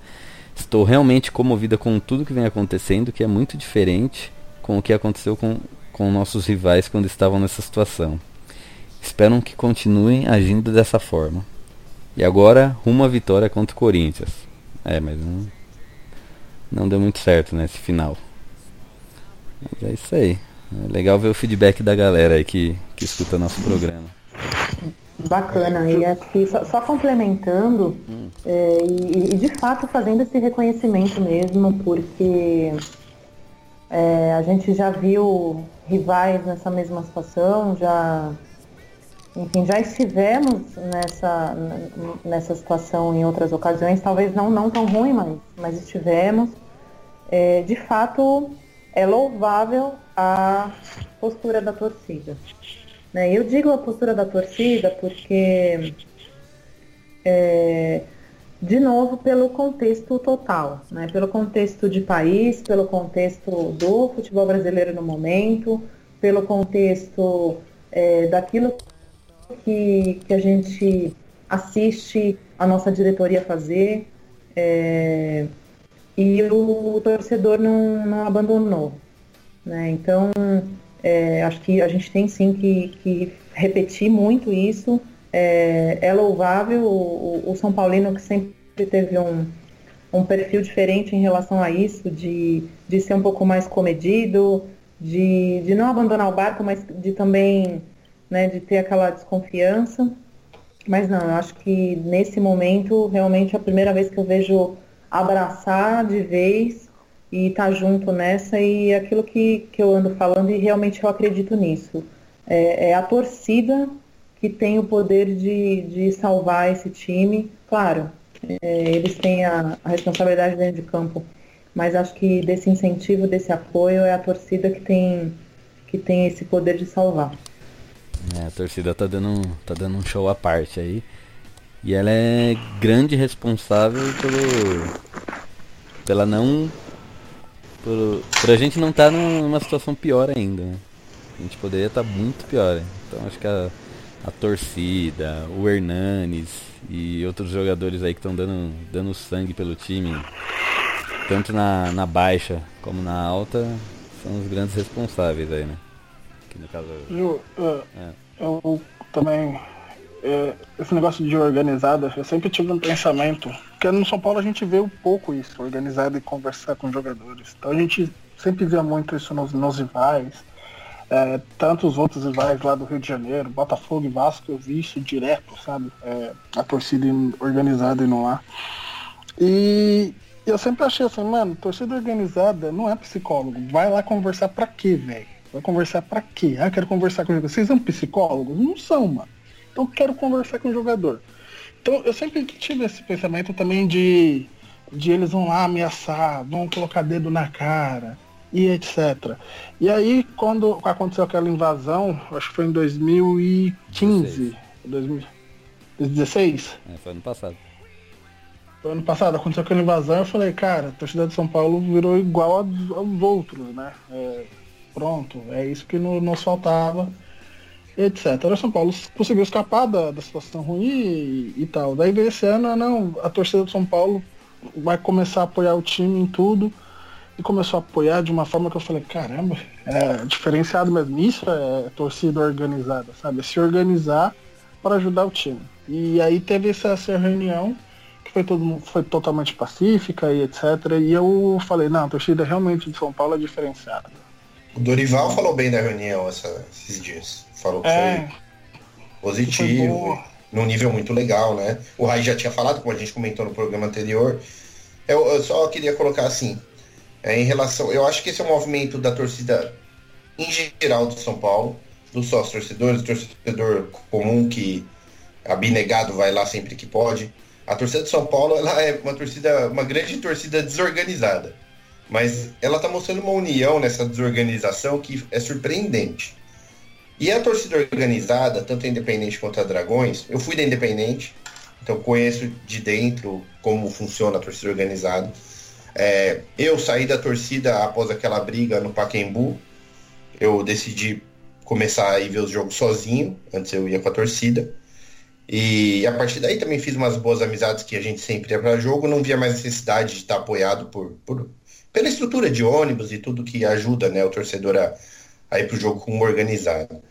Estou realmente comovida com tudo que vem acontecendo, que é muito diferente com o que aconteceu com, com nossos rivais quando estavam nessa situação. Espero que continuem agindo dessa forma. E agora, à vitória contra o Corinthians. É, mas não, não deu muito certo nesse final. Mas é isso aí. É legal ver o feedback da galera aí que, que escuta nosso programa. Bacana, e aqui só, só complementando, é, e, e de fato fazendo esse reconhecimento mesmo, porque é, a gente já viu rivais nessa mesma situação, já, enfim, já estivemos nessa, nessa situação em outras ocasiões, talvez não, não tão ruim, mas, mas estivemos. É, de fato, é louvável a postura da torcida. Né? Eu digo a postura da torcida porque, é, de novo, pelo contexto total, né? pelo contexto de país, pelo contexto do futebol brasileiro no momento, pelo contexto é, daquilo que, que a gente assiste a nossa diretoria fazer. é, e o torcedor não, não abandonou. Né? Então, é, acho que a gente tem sim que, que repetir muito isso, é, é louvável. O, o, São Paulino que sempre teve um, um perfil diferente em relação a isso, de, de ser um pouco mais comedido, de, de não abandonar o barco, mas de também né, de ter aquela desconfiança. Mas não, eu acho que nesse momento realmente é a primeira vez que eu vejo abraçar de vez e estar tá junto nessa e aquilo que, que eu ando falando e realmente eu acredito nisso. É, é a torcida que tem o poder de, de salvar esse time. Claro, é, eles têm a, a responsabilidade dentro de campo, mas acho que desse incentivo, desse apoio, é a torcida que tem, que tem esse poder de salvar. É, a torcida tá dando, tá dando um show à parte aí. E ela é grande responsável pelo. pela não. Por, por a gente não estar tá numa situação pior ainda. Né? A gente poderia estar tá muito pior. Então acho que a, a torcida, o Hernanes e outros jogadores aí que estão dando, dando sangue pelo time, tanto na, na baixa como na alta, são os grandes responsáveis aí, né? Aqui no caso. Eu, uh, é. eu também. É, esse negócio de organizada, eu sempre tive um pensamento, porque no São Paulo a gente vê um pouco isso, organizado e conversar com jogadores. Então a gente sempre via muito isso nos, nos rivais. É, tantos outros rivais lá do Rio de Janeiro, Botafogo e Vasco, eu vi isso direto, sabe? É, a torcida organizada e não lá. E eu sempre achei assim, mano, torcida organizada não é psicólogo. Vai lá conversar pra quê, velho? Vai conversar para quê? Ah, quero conversar com o jogador. Vocês são psicólogos? Não são, mano. Então quero conversar com o jogador. Então eu sempre tive esse pensamento também de, de eles vão lá ameaçar, vão colocar dedo na cara e etc. E aí quando aconteceu aquela invasão, acho que foi em 2015, 2016? É, foi ano passado. Foi ano passado, aconteceu aquela invasão, eu falei, cara, a torcida de São Paulo virou igual aos, aos outros, né? É, Pronto, é isso que no, nos faltava, etc. O São Paulo conseguiu escapar da, da situação ruim e, e, tal. Daí veio esse ano, não, a torcida do São Paulo vai começar a apoiar o time em tudo. E começou a apoiar de uma forma que eu falei, caramba, é diferenciado mesmo. Isso é torcida organizada, sabe? É se organizar para ajudar o time. E aí teve essa, essa reunião que foi, todo, foi totalmente pacífica e etc. E eu falei, não, a torcida realmente de São Paulo é diferenciada. O Dorival falou bem da reunião essa, esses dias. Falou que é. foi positivo, foi num nível muito legal, né? O Rai já tinha falado, como a gente comentou no programa anterior. Eu, eu só queria colocar assim, é, em relação. Eu acho que esse é um movimento da torcida em geral do São Paulo, dos sócios torcedores, do torcedor comum que abnegado vai lá sempre que pode. A torcida de São Paulo ela é uma torcida, uma grande torcida desorganizada mas ela está mostrando uma união nessa desorganização que é surpreendente. E a torcida organizada, tanto a Independente quanto a Dragões, eu fui da Independente, então conheço de dentro como funciona a torcida organizada. É, eu saí da torcida após aquela briga no Paquembu. Eu decidi começar a ir ver os jogos sozinho, antes eu ia com a torcida. E a partir daí também fiz umas boas amizades que a gente sempre ia para jogo, não via mais necessidade de estar apoiado por, por pela estrutura de ônibus e tudo que ajuda né, o torcedor a, a ir para o jogo como organizado.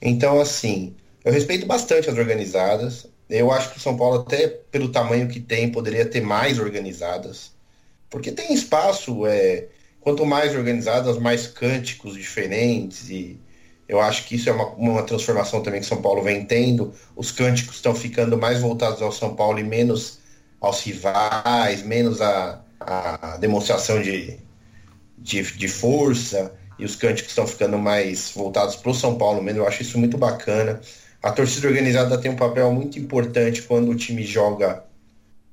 Então, assim, eu respeito bastante as organizadas. Eu acho que o São Paulo, até pelo tamanho que tem, poderia ter mais organizadas. Porque tem espaço, é, quanto mais organizadas, mais cânticos diferentes. E eu acho que isso é uma, uma transformação também que São Paulo vem tendo. Os cânticos estão ficando mais voltados ao São Paulo e menos aos rivais, menos a, a demonstração de, de, de força e os cânticos estão ficando mais voltados para o São Paulo mesmo. Eu acho isso muito bacana. A torcida organizada tem um papel muito importante quando o time joga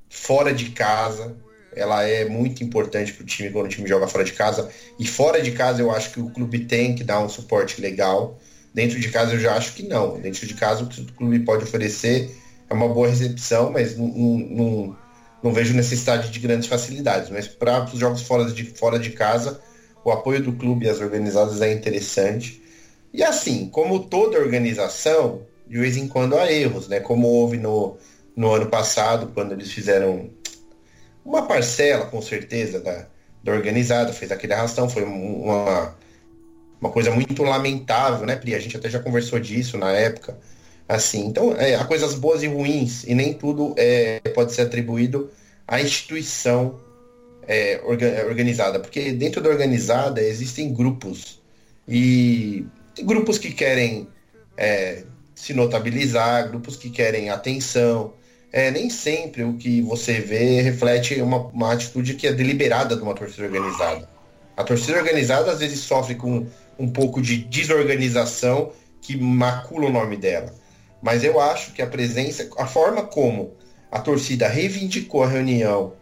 fora de casa. Ela é muito importante para o time quando o time joga fora de casa. E fora de casa eu acho que o clube tem que dar um suporte legal. Dentro de casa eu já acho que não. Dentro de casa o que o clube pode oferecer é uma boa recepção, mas não, não, não vejo necessidade de grandes facilidades, mas para os jogos fora de, fora de casa, o apoio do clube e as organizadas é interessante. E assim, como toda organização, de vez em quando há erros, né? Como houve no, no ano passado, quando eles fizeram uma parcela, com certeza, da, da organizada, fez aquele arrastão, foi uma, uma coisa muito lamentável, né, Pri? A gente até já conversou disso na época. Assim. Então, é, há coisas boas e ruins, e nem tudo é, pode ser atribuído à instituição é, orga, organizada, porque dentro da organizada existem grupos, e grupos que querem é, se notabilizar, grupos que querem atenção. É, nem sempre o que você vê reflete uma, uma atitude que é deliberada de uma torcida organizada. A torcida organizada às vezes sofre com um pouco de desorganização que macula o nome dela. Mas eu acho que a presença, a forma como a torcida reivindicou a reunião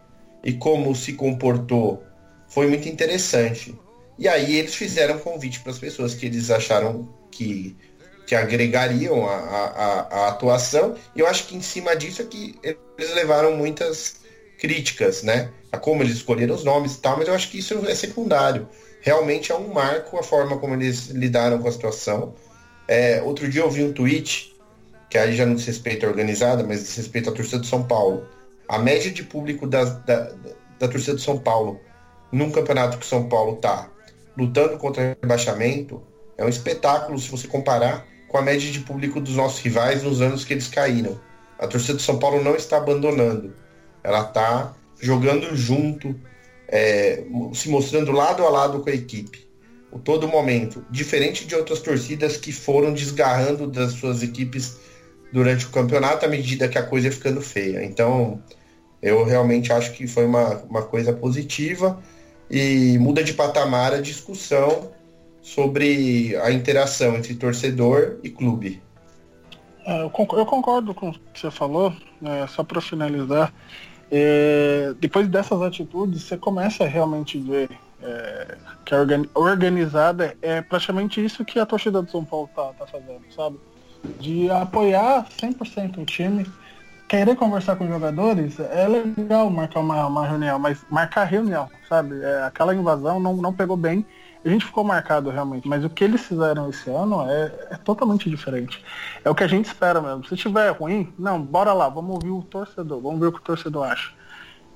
e como se comportou foi muito interessante. E aí eles fizeram convite para as pessoas que eles acharam que, que agregariam a, a, a, atuação. E eu acho que em cima disso é que eles levaram muitas críticas, né? A como eles escolheram os nomes e tal, mas eu acho que isso é secundário. Realmente é um marco a forma como eles lidaram com a situação. É, outro dia eu vi um tweet que aí já não diz respeito à organizada, mas diz respeito à torcida de São Paulo. A média de público da, da, da torcida de São Paulo num campeonato que São Paulo tá lutando contra o rebaixamento é um espetáculo se você comparar com a média de público dos nossos rivais nos anos que eles caíram. A torcida de São Paulo não está abandonando. Ela está jogando junto, é, se mostrando lado a lado com a equipe. O todo momento. Diferente de outras torcidas que foram desgarrando das suas equipes durante o campeonato à medida que a coisa ia ficando feia. Então, eu realmente acho que foi uma, uma coisa positiva e muda de patamar a discussão sobre a interação entre torcedor e clube. É, eu, concordo, com o que você falou, é, só para finalizar. É, depois dessas atitudes, você começa a realmente ver é, que a organizada é praticamente isso que a torcida do São Paulo tá, tá fazendo, sabe? De apoiar 100% o time, querer conversar com os jogadores, é legal marcar uma, uma reunião, mas marcar reunião, sabe? É, aquela invasão não, não pegou bem. A gente ficou marcado realmente, mas o que eles fizeram esse ano é, é totalmente diferente. É o que a gente espera mesmo. Se tiver ruim, não, bora lá, vamos ouvir o torcedor, vamos ver o que o torcedor acha.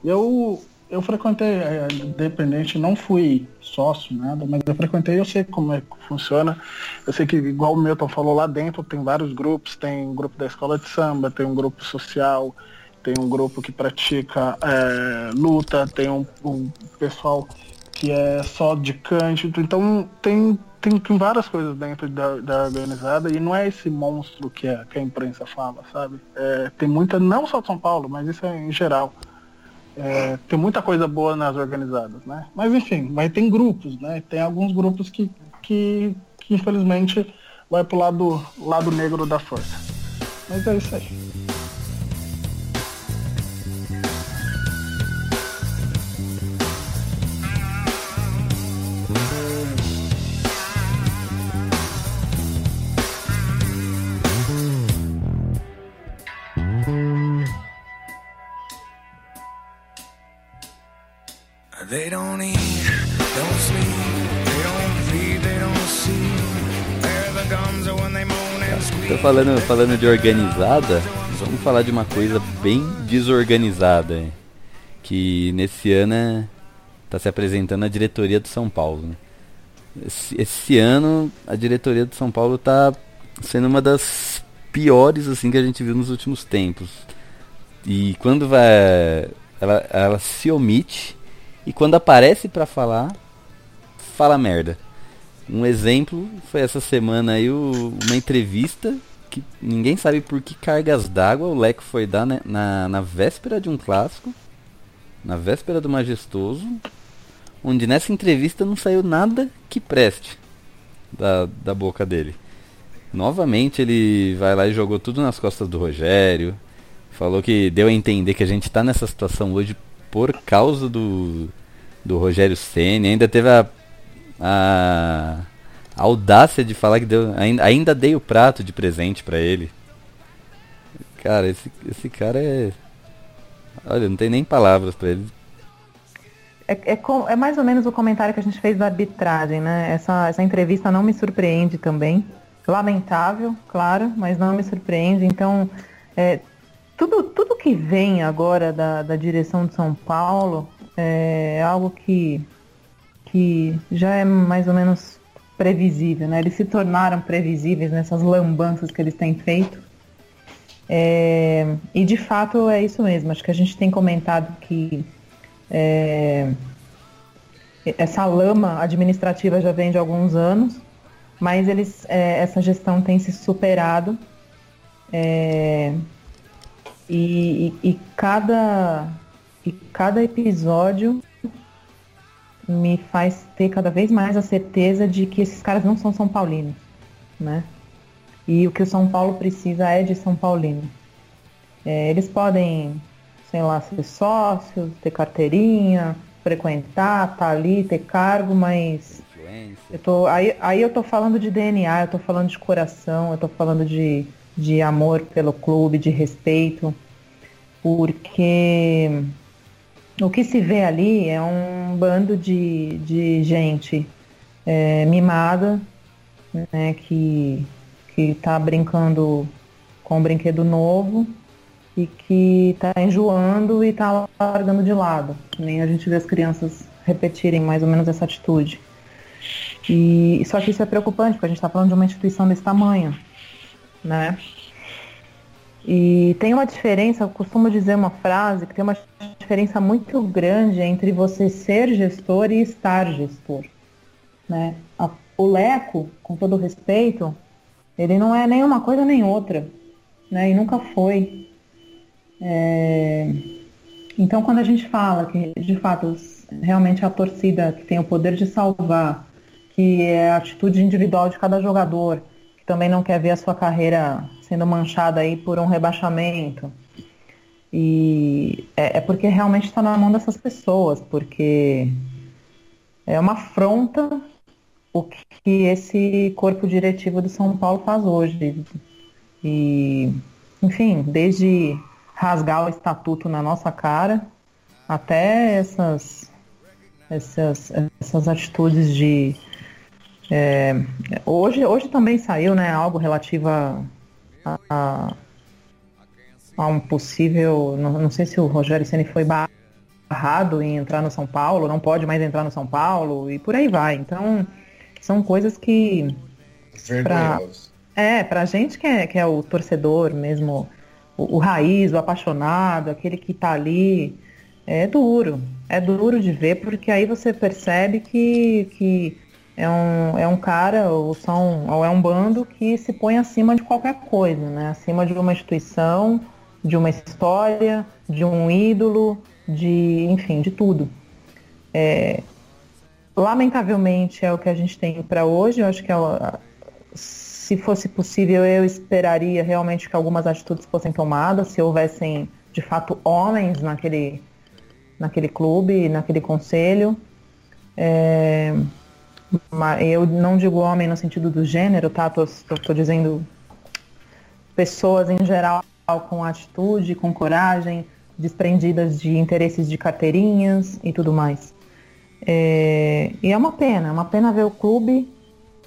Eu, eu frequentei, é, independente, não fui sócio, nada, mas eu frequentei, eu sei como é que funciona. Eu sei que, igual o Milton falou lá dentro, tem vários grupos, tem um grupo da escola de samba, tem um grupo social, tem um grupo que pratica é, luta, tem um, um, pessoal que é só de cândido, então tem, tem, tem várias coisas dentro da, da, organizada e não é esse monstro que a, que a imprensa fala, sabe? É, tem muita, não só de São Paulo, mas isso é em geral. É, tem muita coisa boa nas organizadas, né? Mas enfim, mas tem grupos, né? Tem alguns grupos que, que, que infelizmente vai pro lado, lado negro da força. Mas é isso aí. Falando, falando de organizada, vamos falar de uma coisa bem desorganizada, que nesse ano está se apresentando a diretoria do São Paulo. Né? Esse, esse, ano a diretoria do São Paulo está sendo uma das piores assim que a gente viu nos últimos tempos. E quando vai ela, ela se omite e quando aparece para falar, fala merda. Um exemplo foi essa semana aí o, uma entrevista que ninguém sabe por que cargas d'água o Leco foi dar né, na, na véspera de um clássico, na véspera do majestoso, onde nessa entrevista não saiu nada que preste da, da boca dele. Novamente ele vai lá e jogou tudo nas costas do Rogério. Falou que deu a entender que a gente está nessa situação hoje por causa do, do Rogério Senna. Ainda teve a, a, a, audácia de falar que deu, ainda, ainda dei o prato de presente para ele. Cara, esse, esse cara é. Olha, não tem nem palavras para ele. É, é, é, mais ou menos o comentário que a gente fez da arbitragem, né? Essa, essa entrevista não me surpreende também. Lamentável, claro, mas não me surpreende. Então, é, tudo, tudo que vem agora da, da direção de São Paulo é algo que, que já é mais ou menos previsível, né? Eles se tornaram previsíveis nessas lambanças que eles têm feito. É, e de fato é isso mesmo. Acho que a gente tem comentado que é, essa lama administrativa já vem de alguns anos, mas eles, é, essa gestão tem se superado. É, e, e, e, cada, e cada episódio me faz ter cada vez mais a certeza de que esses caras não são São Paulinos, né? E o que o São Paulo precisa é de São Paulino. É, eles podem, sei lá, ser sócios, ter carteirinha, frequentar, tá ali, ter cargo, mas eu tô, aí, aí eu tô falando de DNA, eu tô falando de coração, eu tô falando de, de amor pelo clube, de respeito, porque o que se vê ali é um bando de, de gente é, mimada, né, que está brincando com um brinquedo novo e que está enjoando e está largando de lado. Nem a gente vê as crianças repetirem mais ou menos essa atitude. E só que isso é preocupante, porque a gente está falando de uma instituição desse tamanho, né? E tem uma diferença, eu costumo dizer uma frase que tem uma diferença muito grande entre você ser gestor e estar gestor. Né? o Leco, com todo respeito, ele não é nem uma coisa nem outra, né? E nunca foi. É... Então, quando a gente fala que, de fato, realmente a torcida que tem o poder de salvar, que é a atitude individual de cada jogador, que também não quer ver a sua carreira sendo manchada aí por um rebaixamento. E é, é porque realmente está na mão dessas pessoas, porque é uma afronta o que esse corpo diretivo do São Paulo faz hoje. E, enfim, desde rasgar o estatuto na nossa cara até essas, essas, essas atitudes de. É, hoje, hoje também saiu né, algo relativo a, a, a um possível. Não, não sei se o Rogério Ceni foi barrado em entrar no São Paulo, não pode mais entrar no São Paulo e por aí vai. Então são coisas que. Pra, é, pra gente que é, que é o torcedor mesmo, o, o raiz, o apaixonado, aquele que tá ali, é duro. É duro de ver, porque aí você percebe que, que é, um, é um cara, ou, são, ou é um bando que se põe acima de qualquer coisa, né? Acima de uma instituição, de uma história, de um ídolo, de, enfim, de tudo. É, lamentavelmente é o que a gente tem para hoje. Eu acho que ela, se fosse possível, eu esperaria realmente que algumas atitudes fossem tomadas, se houvessem de fato homens naquele, naquele clube, naquele conselho. É, eu não digo homem no sentido do gênero, tá? Tô, tô, tô dizendo pessoas em geral com atitude, com coragem, desprendidas de interesses de carteirinhas e tudo mais. É, e é uma pena, é uma pena ver o clube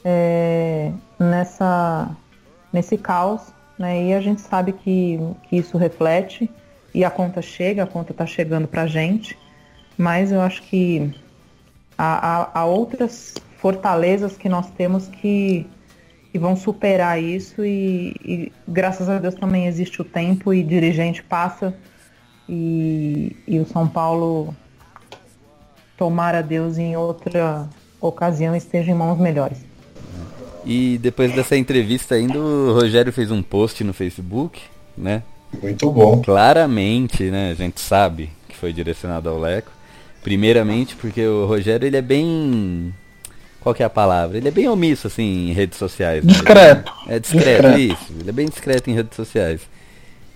é, nessa, nesse caos, né? E a gente sabe que, que isso reflete e a conta chega, a conta está chegando para a gente, mas eu acho que há, há, há, outras fortalezas que nós temos que, que vão superar isso e, e, graças a Deus também existe o tempo e dirigente passa e, e o São Paulo tomara Deus em outra ocasião esteja em mãos melhores. E depois dessa entrevista ainda o Rogério fez um post no Facebook, né? Muito bom. Claramente, né? A gente sabe que foi direcionado ao Leco. Primeiramente porque o Rogério ele é bem qual que é a palavra? Ele é bem omisso assim em redes sociais. Né? Discreto. É discreto, discreto, isso. Ele é bem discreto em redes sociais.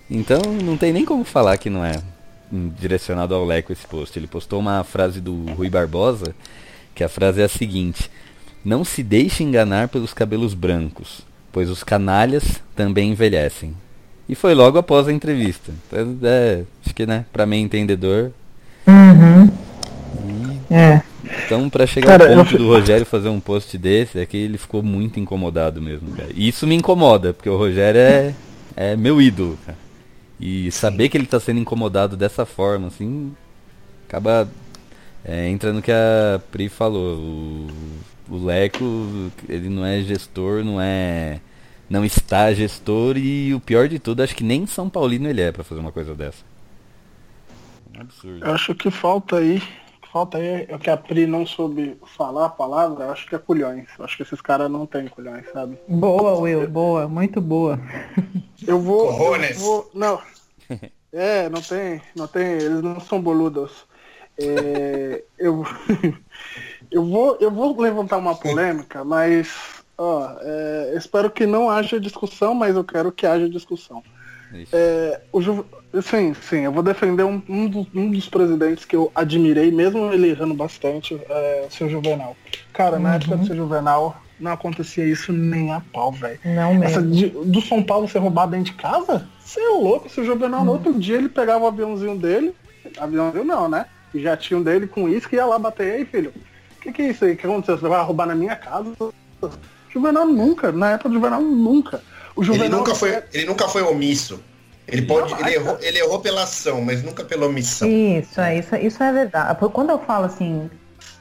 Então não tem nem como falar que não é direcionado ao Leco esse post. Ele postou uma frase do Rui Barbosa, que a frase é a seguinte: Não se deixe enganar pelos cabelos brancos, pois os canalhas também envelhecem. E foi logo após a entrevista. Então, é, acho que, né, pra mim entendedor. Uhum. E, é. Então, para chegar cara, ao ponto do Rogério fazer um post desse, é que ele ficou muito incomodado mesmo, cara. E isso me incomoda, porque o Rogério é, é meu ídolo, cara. E saber que ele está sendo incomodado dessa forma, assim, acaba é, entra no que a Pri falou. O, o Leco, ele não é gestor, não é não está gestor e o pior de tudo, acho que nem São Paulino ele é pra fazer uma coisa dessa. Um absurdo. Eu acho que falta aí, falta aí é que a Pri não soube falar a palavra, eu acho que é culhões. Eu acho que esses caras não têm culhões, sabe? Boa, Will, boa, muito boa. Eu vou. Eu Cojones. vou não. É, não tem, não tem, eles não são boludos. É, eu, eu, vou, eu vou levantar uma polêmica, mas ó, é, espero que não haja discussão, mas eu quero que haja discussão. É, o Ju... Sim, sim, eu vou defender um, um dos, um dos presidentes que eu admirei, mesmo ele errando bastante, é, o seu Juvenal. Cara, na época do seu Juvenal, não acontecia isso nem a pau, velho. Não mesmo. Essa de- do São Paulo ser roubado dentro de casa? Você é louco, o seu Juvenal no outro dia ele pegava o aviãozinho dele, aviãozinho não, né? O jatinho dele com isso e ia lá bater, aí, filho, o que, que é isso aí? O que aconteceu? Você vai roubar na minha casa? Juvenal nunca, na época do Juvenal nunca. O Juvenal Ele nunca foi, ele nunca foi omisso. Ele pode, ele errou, ele errou pela ação, mas nunca pela omissão. Isso, é, isso, isso é verdade. Quando eu falo assim,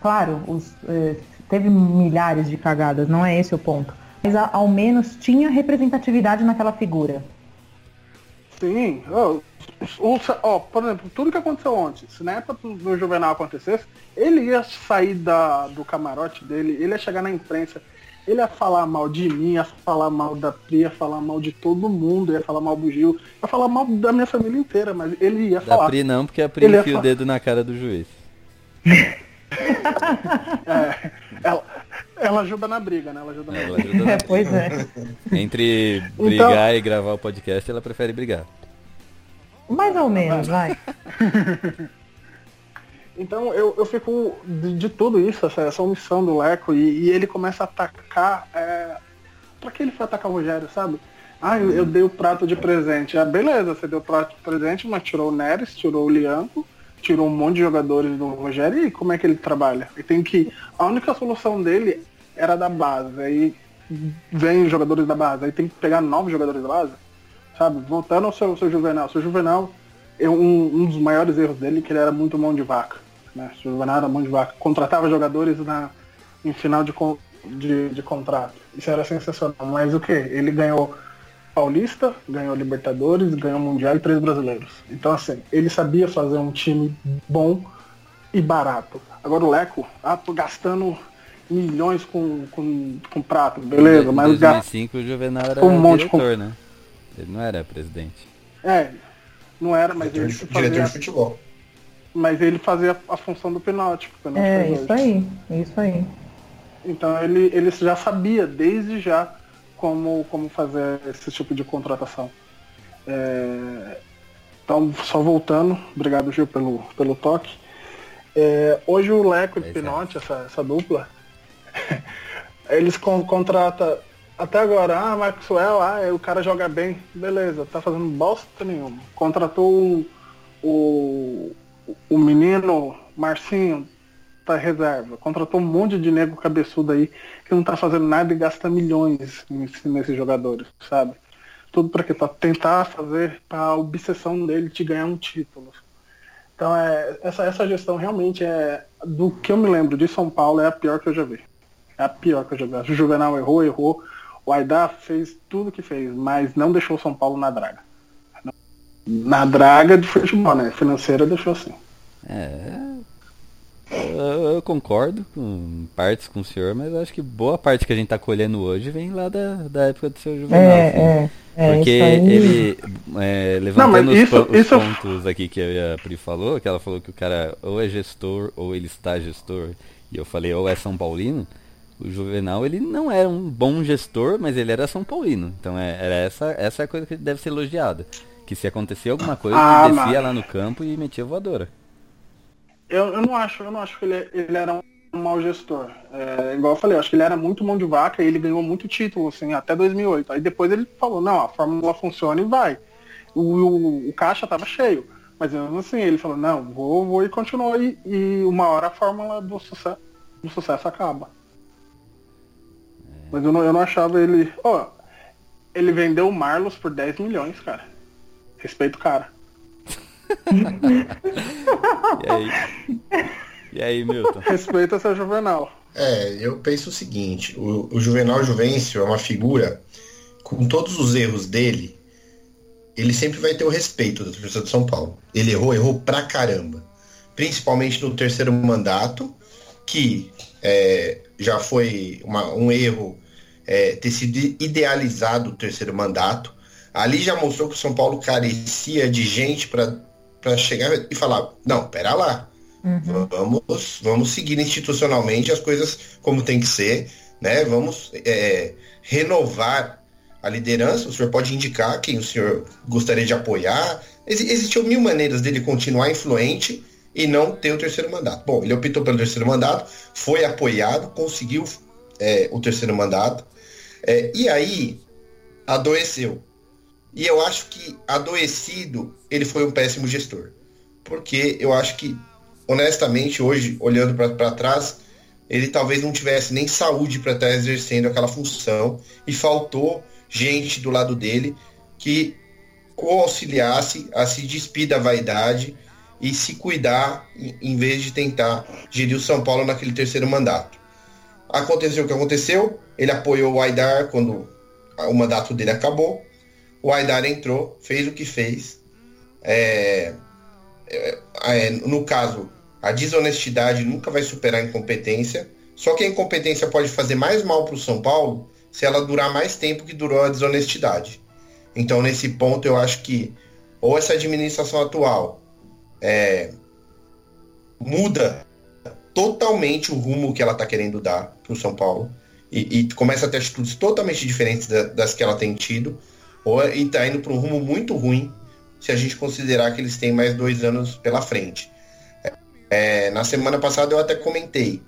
claro, os, eh, teve milhares de cagadas, não é esse o ponto. Mas ao menos tinha representatividade naquela figura. Sim, ó, o- ó, por exemplo, tudo que aconteceu ontem, se na época do, do Juvenal acontecesse, ele ia sair da, do camarote dele, ele ia chegar na imprensa, ele ia falar mal de mim, ia falar mal da Pri, ia falar mal de todo mundo, ia falar mal do Gil, ia falar mal da minha família inteira, mas ele ia Da falar. Pri não, porque a Pri Ele ia enfia o dedo na cara do juiz. É, ela, ela ajuda na briga, né? Ela ajuda na Ela briga. ajuda na É, pois é. Entre Então- brigar e gravar o podcast, ela prefere brigar. Mais ou menos, vai. Então eu, eu fico de, de tudo isso, essa, essa omissão do Leco, e, e ele começa a atacar. É... Pra que ele foi atacar o Rogério, sabe? Ah, eu, eu dei o prato de presente. Ah, beleza, você deu o prato de presente, mas tirou o Neres, tirou o Lianco, tirou um monte de jogadores do Rogério, e como é que ele trabalha? Ele tem que. A única solução dele era da base. Aí vem os jogadores da base, aí tem que pegar novos jogadores da base. Sabe? Voltando ao seu, seu Juvenal. O seu Juvenal, é um, um dos maiores erros dele que ele era muito mão de vaca. Né? O Juvenal era mão de vaca. Contratava jogadores na, em final de, de, de contrato. Isso era sensacional. Mas o que? Ele ganhou Paulista, ganhou Libertadores, ganhou Mundial e três brasileiros. Então assim, ele sabia fazer um time bom e barato. Agora o Leco, ah, tô gastando milhões com, com, com prato, beleza, em mas o gasto 2005 o Juvenal era Um monte diretor, né? Ele não era presidente. É, não era, mas Diretor, ele diretor de futebol. Mas ele fazia a função do o pênalti É, isso aí, isso aí. Então ele, ele já sabia desde já como, como fazer esse tipo de contratação. É, então, só voltando, obrigado Gil pelo, pelo toque. É, hoje o Leco e Pois é. Pinotti, essa, essa dupla, eles con contratam até agora, ah, Maxwell, ah, o cara joga bem, beleza, tá fazendo bosta nenhuma. Contratou o, o, o menino Marcinho, tá reserva. Contratou um monte de nego cabeçudo aí que não tá fazendo nada e gasta milhões nesse- nesses jogadores, sabe? Tudo para quê? Pra tentar fazer pra obsessão dele de ganhar um título. Então é, essa, essa gestão realmente é, do que eu me lembro de São Paulo, é a pior que eu já vi. É a pior que eu já vi. O Juvenal errou, errou. O Aidar fez tudo que fez, mas não deixou o São Paulo na draga. Na draga de futebol, né? Financeira deixou assim. É. Eu, eu concordo com partes com o senhor, mas acho que boa parte que a gente tá colhendo hoje vem lá da, da época do seu Juvenal. É, assim. é, é, Porque ele, é, levantando Não, mas os, isso- os isso- pontos aqui que a Pri falou, que ela falou que o cara ou é gestor ou ele está gestor, e eu falei ou é São Paulino, o Juvenal ele não era um bom gestor, mas ele era São Paulino. Então é, era essa, essa é a coisa que deve ser elogiada. Que se acontecia alguma coisa, Ah, ele descia mas- lá no campo e metia voadora. Eu, eu não acho, eu não acho que ele, ele era um mau gestor. É, igual eu falei, eu acho que ele era muito mão de vaca e ele ganhou muito título, assim, até 2008. Aí depois ele falou, não, a fórmula funciona e vai. O, o, o caixa tava cheio. Mas mesmo assim, ele falou, não, vou, vou e continuou. E, e uma hora a fórmula do sucesso, do sucesso acaba. Mas eu não, eu não achava ele. Ó, ele vendeu o Marlos por 10 milhões, cara. Respeito o cara. E aí? E aí, Milton? Respeita seu Juvenal. É, eu penso o seguinte, o, o Juvenal Juvencio é uma figura com todos os erros dele, ele sempre vai ter o respeito da torcida de São Paulo. Ele errou, errou pra caramba. Principalmente no terceiro mandato, que é, já foi uma, um erro é, ter sido idealizado o terceiro mandato. Ali já mostrou que o São Paulo carecia de gente para chegar e falar: não, pera lá, uhum. vamos, vamos seguir institucionalmente as coisas como tem que ser, né? Vamos é, renovar a liderança. O senhor pode indicar quem o senhor gostaria de apoiar. Ex existiam mil maneiras dele continuar influente e não ter o terceiro mandato. Bom, ele optou pelo terceiro mandato, foi apoiado, conseguiu é, o terceiro mandato, é, e aí adoeceu. E eu acho que adoecido, ele foi um péssimo gestor. Porque eu acho que, honestamente, hoje, olhando para trás, ele talvez não tivesse nem saúde para estar exercendo aquela função e faltou gente do lado dele que o auxiliasse a se despir da vaidade e se cuidar em vez de tentar gerir o São Paulo naquele terceiro mandato. Aconteceu o que aconteceu, ele apoiou o Aidar quando o mandato dele acabou, o Aidar entrou, fez o que fez. É, é, é, no caso, a desonestidade nunca vai superar a incompetência, só que a incompetência pode fazer mais mal para o São Paulo se ela durar mais tempo que durou a desonestidade. Então, nesse ponto, eu acho que ou essa administração atual é, muda totalmente o rumo que ela está querendo dar para o São Paulo e, e, começa a ter atitudes totalmente diferentes da, das que ela tem tido, ou está indo para um rumo muito ruim se a gente considerar que eles têm mais dois anos pela frente. É, na semana passada eu até comentei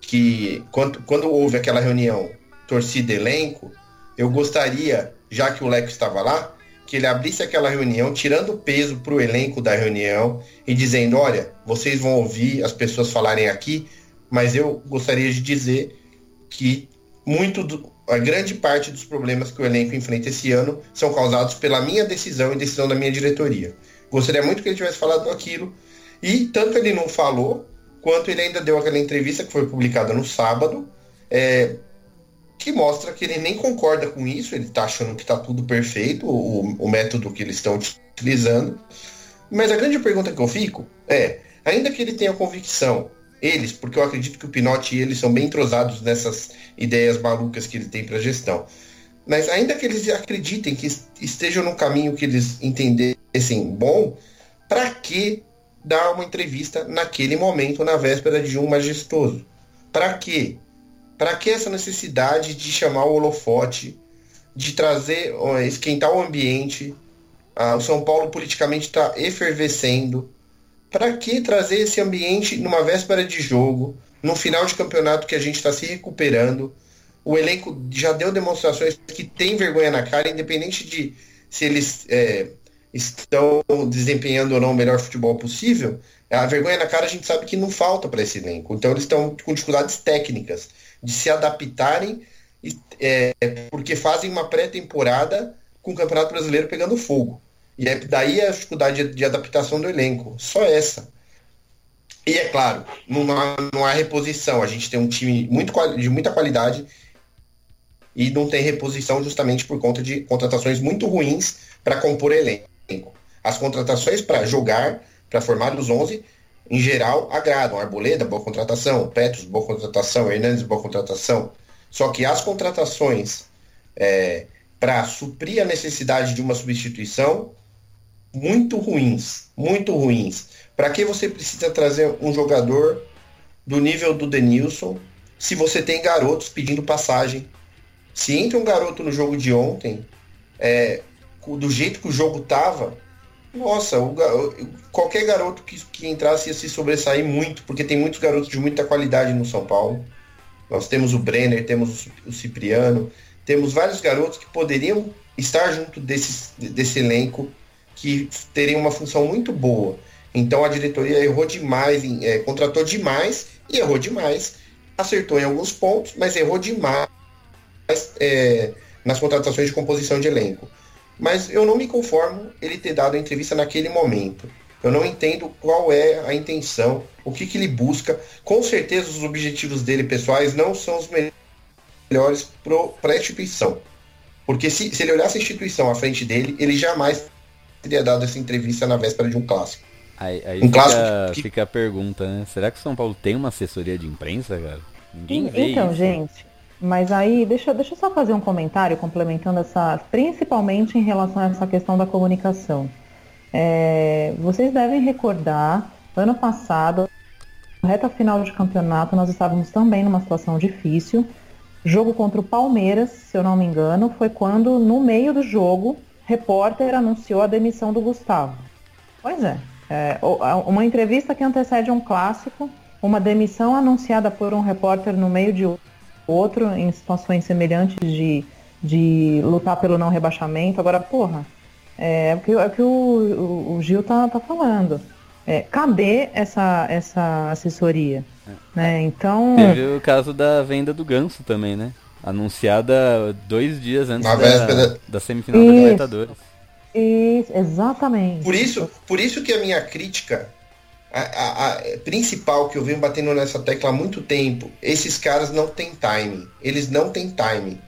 que quando, quando houve aquela reunião torcida elenco, eu gostaria, já que o Leco estava lá, que ele abrisse aquela reunião, tirando peso para o elenco da reunião e dizendo: olha, vocês vão ouvir as pessoas falarem aqui, mas eu gostaria de dizer que muito do, a grande parte dos problemas que o elenco enfrenta esse ano são causados pela minha decisão e decisão da minha diretoria. Gostaria muito que ele tivesse falado aquilo e tanto ele não falou quanto ele ainda deu aquela entrevista que foi publicada no sábado. É, que mostra que ele nem concorda com isso, ele está achando que está tudo perfeito, o, o método que eles estão utilizando. Mas a grande pergunta que eu fico é, ainda que ele tenha convicção, eles, porque eu acredito que o Pinotti e eles são bem entrosados nessas ideias malucas que ele tem para gestão. Mas ainda que eles acreditem que estejam no caminho que eles entendessem bom, para que dar uma entrevista naquele momento, na véspera de um majestoso? Para quê? Para que essa necessidade de chamar o holofote, de trazer, esquentar o ambiente? Ah, o São Paulo politicamente está efervescendo. Para que trazer esse ambiente numa véspera de jogo, no final de campeonato que a gente está se recuperando? O elenco já deu demonstrações que tem vergonha na cara, independente de se eles é, estão desempenhando ou não o melhor futebol possível. A vergonha na cara a gente sabe que não falta para esse elenco. Então eles estão com dificuldades técnicas de se adaptarem, é, porque fazem uma pré-temporada com o Campeonato Brasileiro pegando fogo. E é daí a dificuldade de, de adaptação do elenco. Só essa. E é claro, não há, não há reposição. A gente tem um time muito, de muita qualidade e não tem reposição justamente por conta de contratações muito ruins para compor elenco. As contratações para jogar, para formar os 11, em geral, agradam. Arboleda, boa contratação. Petros, boa contratação. Hernandes, boa contratação. Só que as contratações é, para suprir a necessidade de uma substituição, muito ruins. Muito ruins. Para que você precisa trazer um jogador do nível do Denilson se você tem garotos pedindo passagem? Se entra um garoto no jogo de ontem, é, do jeito que o jogo tava, nossa, o, qualquer garoto que, que entrasse ia se sobressair muito, porque tem muitos garotos de muita qualidade no São Paulo. Nós temos o Brenner, temos o Cipriano, temos vários garotos que poderiam estar junto desse, desse elenco, que teriam uma função muito boa. Então a diretoria errou demais, é, contratou demais e errou demais. Acertou em alguns pontos, mas errou demais é, nas contratações de composição de elenco. Mas eu não me conformo ele ter dado a entrevista naquele momento. Eu não entendo qual é a intenção, o que, que ele busca. Com certeza os objetivos dele pessoais não são os melhores para a instituição. Porque se, se ele olhasse a instituição à frente dele, ele jamais teria dado essa entrevista na véspera de um clássico. Aí, aí Um fica, clássico que- fica a pergunta, né? Será que o São Paulo tem uma assessoria de imprensa, cara? Ninguém vê Então, isso. gente, mas aí deixa, deixa eu só fazer um comentário complementando essa, principalmente em relação a essa questão da comunicação. É, vocês devem recordar, ano passado, reta final de campeonato, nós estávamos também numa situação difícil. Jogo contra o Palmeiras, se eu não me engano, foi quando, no meio do jogo, repórter anunciou a demissão do Gustavo. Pois é. é, uma entrevista que antecede um clássico, uma demissão anunciada por um repórter no meio de outro, em situações semelhantes de, de lutar pelo não rebaixamento. Agora, porra, é, o que, é o, que o, o- o Gil tá, tá falando. É, cadê essa, essa assessoria? Né? Então. Teve o caso da venda do Ganso também, né? Anunciada dois dias antes da, véspera. da semifinal da Isso. Libertadores. Isso, exatamente. Por isso, por isso que a minha crítica a, a- a principal que eu venho batendo nessa tecla há muito tempo, esses caras não têm timing. Eles não têm timing.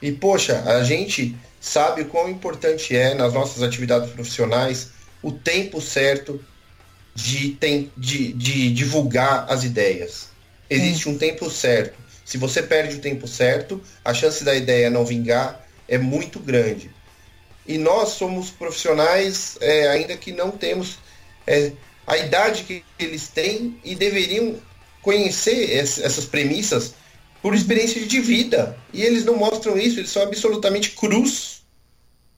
E poxa, a gente sabe o quão importante é nas nossas atividades profissionais o tempo certo de, tem, de, de divulgar as ideias. Existe um tempo certo. Se você perde o tempo certo, a chance da ideia não vingar é muito grande. E nós somos profissionais, é, ainda que não temos é, a idade que eles têm e deveriam conhecer es- essas premissas por experiência de vida. E eles não mostram isso, eles são absolutamente crus.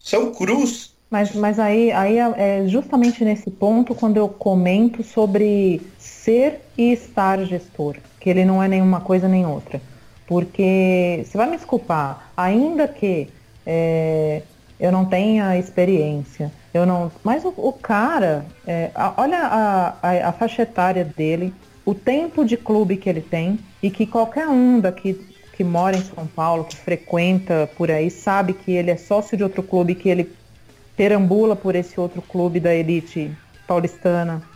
São crus. Mas, mas aí, aí é é justamente nesse ponto quando eu comento sobre ser e estar gestor, que ele não é nenhuma coisa nem outra. Porque, você vai me desculpar, ainda que é, eu não tenha experiência, eu não. Mas o, o cara, é, a- olha a, a, a faixa etária dele, o tempo de clube que ele tem, e que qualquer um daqui que mora em São Paulo, que frequenta por aí, sabe que ele é sócio de outro clube, que ele perambula por esse outro clube da elite paulistana.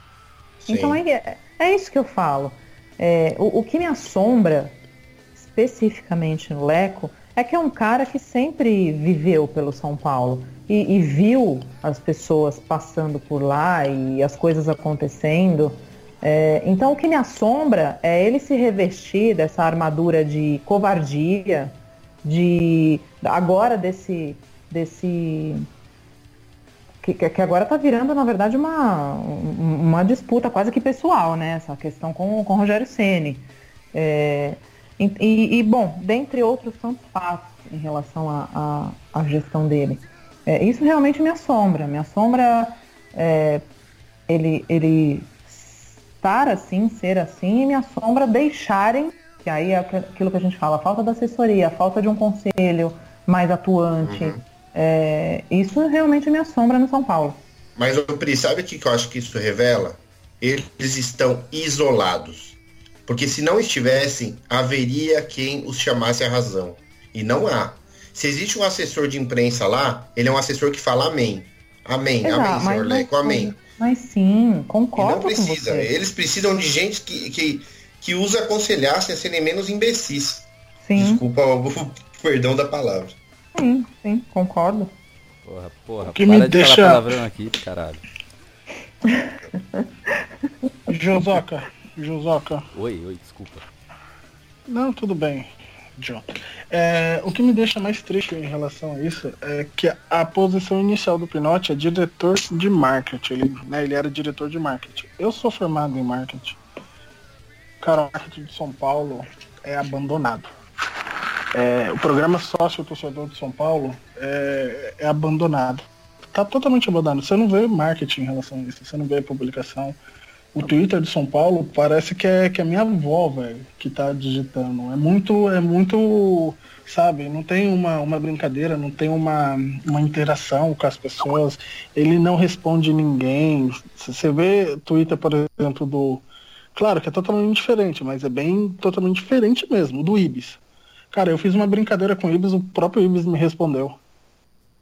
Então é, é isso que eu falo. É, o, o que me assombra, especificamente no Leco, é que é um cara que sempre viveu pelo São Paulo e, e viu as pessoas passando por lá e as coisas acontecendo. É, então o que me assombra é ele se revestir dessa armadura de covardia, de agora desse desse que, que agora está virando, na verdade, uma, um- uma disputa quase que pessoal, né? Essa questão com, com o Rogério Ceni. É, e, e- bom, dentre outros tantos fatos em relação à gestão dele. É, isso realmente me assombra. Me assombra é, ele, ele estar assim, ser assim, e me assombra deixarem, que aí é aquilo que a gente fala, a falta da assessoria, a falta de um conselho mais atuante. É, isso realmente me assombra no São Paulo. Mas, ô Pri, sabe o que eu acho que isso revela? Eles estão isolados. Porque se não estivessem, haveria quem os chamasse a razão. E não há. Se existe um assessor de imprensa lá, ele é um assessor que fala amém. Amém, Exato, amém, senhor Leco, amém. Mas sim, E concordo não com precisa. você. Eles precisam de gente que, que, que os aconselhasse a serem menos imbecis. Sim, Desculpa o, o perdão da palavra. Sim, sim, concordo. Porra, porra, que para me de deixa- falar palavrão aqui, caralho. Josoca, Josoca. Oi, oi, desculpa. Não, tudo bem, John. É, o que me deixa mais triste em relação a isso é que a posição inicial do Pinotti é diretor de marketing. Ele, né, ele era diretor de marketing. Eu sou formado em marketing. Cara, o marketing de São Paulo é abandonado. É, o programa Sócio Torcedor de São Paulo é, é abandonado. Tá totalmente abandonado. Você não vê marketing em relação a isso. Você não vê publicação. O Twitter de São Paulo parece que é, que é minha avó, velho, que tá digitando. É muito, é muito, sabe, não tem uma, uma brincadeira, não tem uma, uma interação com as pessoas. Ele não responde ninguém. Você vê Twitter, por exemplo, do. Claro que é totalmente diferente, mas é bem totalmente diferente mesmo, do Ibis. Cara, eu fiz uma brincadeira com o Ibis, o próprio Ibis me respondeu.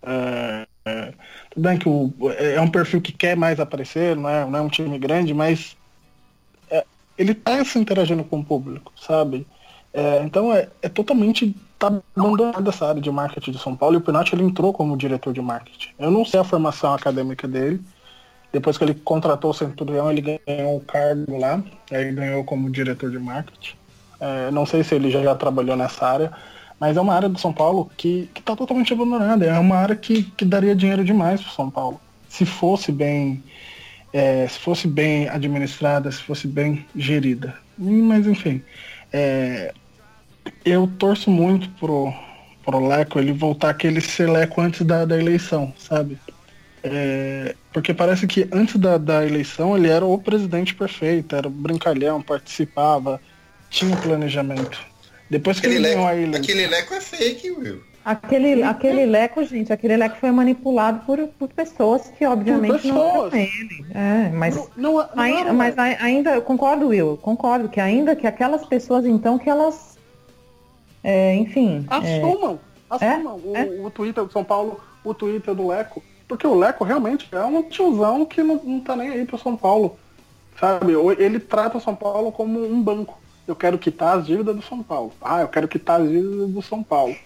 É, é, tudo bem que o, é é um perfil que quer mais aparecer, não é, não é um time grande, mas é, ele tá se interagindo com o público, sabe? É, então é, é totalmente tá abandonada essa área de marketing de São Paulo e o Pinotti ele entrou como diretor de marketing. Eu não sei a formação acadêmica dele. Depois que ele contratou o Centurião, ele ganhou o cargo lá, aí ele ganhou como diretor de marketing. É, não sei se ele já, já trabalhou nessa área, mas é uma área do São Paulo que está totalmente abandonada. É uma área que, que daria dinheiro demais para São Paulo. Se fosse bem, é, se fosse bem administrada, se fosse bem gerida. Mas enfim, é, eu torço muito pro, pro Leco ele voltar aquele ser Leco antes da, da eleição, sabe? É, porque parece que antes da, da eleição ele era o presidente perfeito, era brincalhão, participava, tinha planejamento. Depois que Aquele ele leco, ganhou a eleição. aquele leco é fake, Will. Aquele, aquele leco, gente, aquele leco foi manipulado por, por pessoas que obviamente não pessoas. eram ele. É, mas, Não, não, não ainda, mas ai- ainda, eu concordo, Will, concordo que ainda que aquelas pessoas, então, que elas. é, enfim. é, Assumam, assumam o, o Twitter do São Paulo, o Twitter do Leco. Porque o Leco realmente é um tiozão que não, não tá nem aí pro São Paulo. Sabe? Ou Ele trata o São Paulo como um banco. Eu quero quitar as dívidas do São Paulo. Ah, eu quero quitar as dívidas do São Paulo.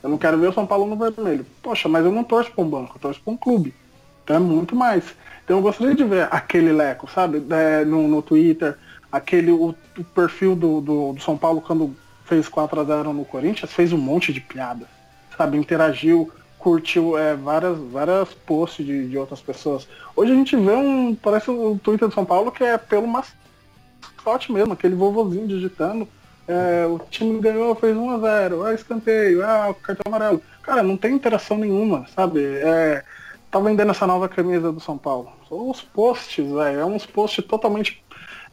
Eu não quero ver o São Paulo no vermelho. Poxa, mas eu não torço para um banco, eu torço para um clube. Então é muito mais. Então eu gostaria de ver aquele Leco, sabe? É, no, no Twitter, aquele o, o perfil do, do, do São Paulo quando fez 4 a 0 no Corinthians, fez um monte de piada. Sabe? Interagiu, curtiu é, várias, várias posts de, de outras pessoas. Hoje a gente vê um. Parece o Twitter do São Paulo que é pelo mascote mesmo, aquele vovozinho digitando. É, o time ganhou, fez 1 a 0 ah, escanteio, ah, cartão amarelo. Cara, não tem interação nenhuma, sabe? É, tá vendendo essa nova camisa do São Paulo. São os posts, velho. É uns posts totalmente.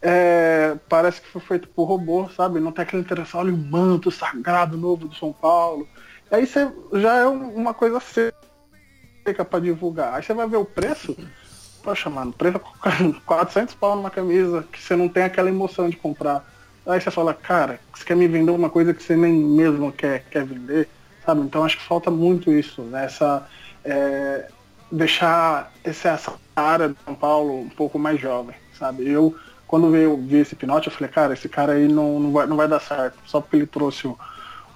é, parece que foi feito por robô, sabe? Não tem aquela interação, olha o manto sagrado novo do São Paulo. Aí você já é um- uma coisa seca pra divulgar. Aí você vai ver o preço. Poxa, mano, é 400 pau numa camisa que você não tem aquela emoção de comprar. Aí você fala, cara, você quer me vender uma coisa que você nem mesmo quer, quer vender, sabe? Então acho que falta muito isso, né? Essa, é, deixar essa, área de São Paulo um pouco mais jovem, sabe? Eu, quando veio, vi esse Pinote, eu falei, cara, esse cara aí não, não, vai, não vai dar certo. Só porque ele trouxe o,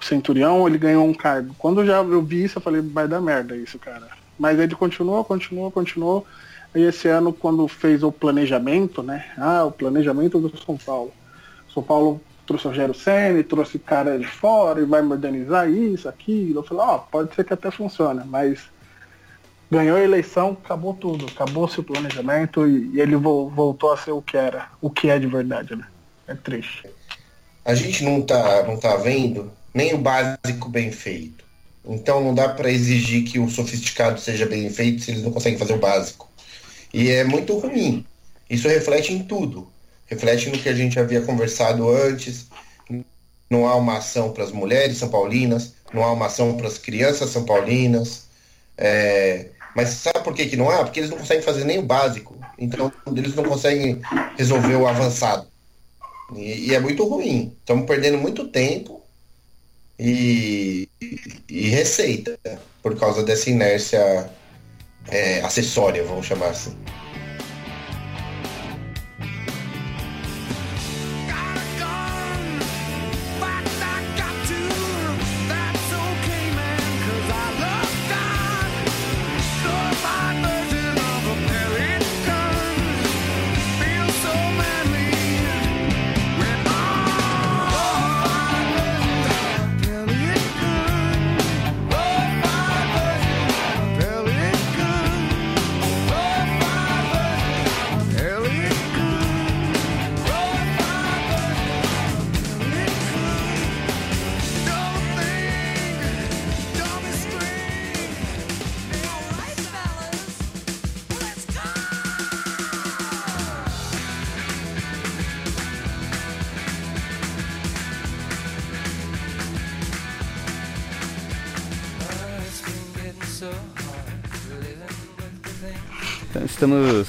o Centurião, ele ganhou um cargo. Quando já eu vi isso, eu falei, vai dar merda isso, cara. Mas ele continuou, continuou, continuou. E esse ano, quando fez o planejamento, né? Ah, o planejamento do São Paulo. São Paulo trouxe o Rogério Senna, trouxe cara de fora e vai modernizar isso, aquilo. Eu falei, ó, pode ser que até funcione, mas ganhou a eleição, acabou tudo, acabou-se o planejamento e, ele vo- voltou a ser o que era, o que é de verdade, né? É triste. A gente não tá, não tá vendo nem o básico bem feito. Então não dá para exigir que o sofisticado seja bem feito se eles não conseguem fazer o básico. E é muito ruim. Isso reflete em tudo. Reflete no que a gente havia conversado antes. Não há uma ação para as mulheres são paulinas, não há uma ação para as crianças são paulinas. É, Mas sabe por que, que não há? Porque eles não conseguem fazer nem o básico. Então eles não conseguem resolver o avançado. E, e é muito ruim. Estamos perdendo muito tempo e, e receita por causa dessa inércia é, acessória, vamos chamar assim.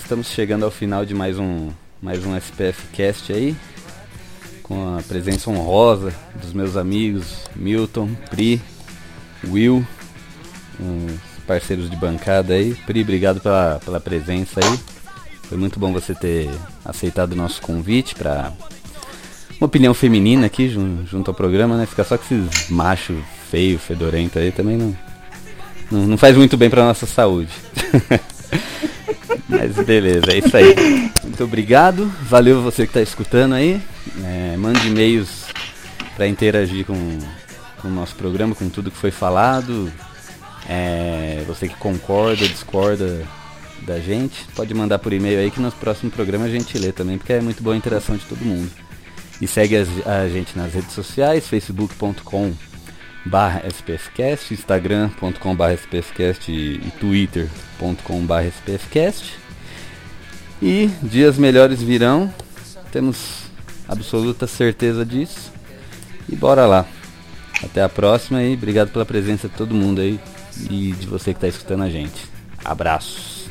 Estamos, chegando ao final de mais um, mais um SPF Cast aí. Com a presença honrosa dos meus amigos Milton, Pri, Will, uns parceiros de bancada aí. Pri, obrigado pela, pela presença aí. Foi muito bom você ter aceitado o nosso convite para uma opinião feminina aqui jun- junto ao programa, né? Ficar só com esses machos feio, fedorento aí também não, não, não faz muito bem pra nossa saúde. Mas beleza, é isso aí. Muito obrigado. Valeu você que está escutando aí. É, mande e-mails para interagir com, com o nosso programa, com tudo que foi falado. É, você que concorda, discorda da gente, pode mandar por e-mail aí que no próximo programa a gente lê também, porque é muito boa a interação de todo mundo. E segue a gente nas redes sociais, facebook.com barra spscast, instagram.com barra spscast e twitter.com barra spscast. E dias melhores virão, temos absoluta certeza disso. E bora lá. Até a próxima e obrigado pela presença de todo mundo aí e de você que está escutando a gente. Abraços.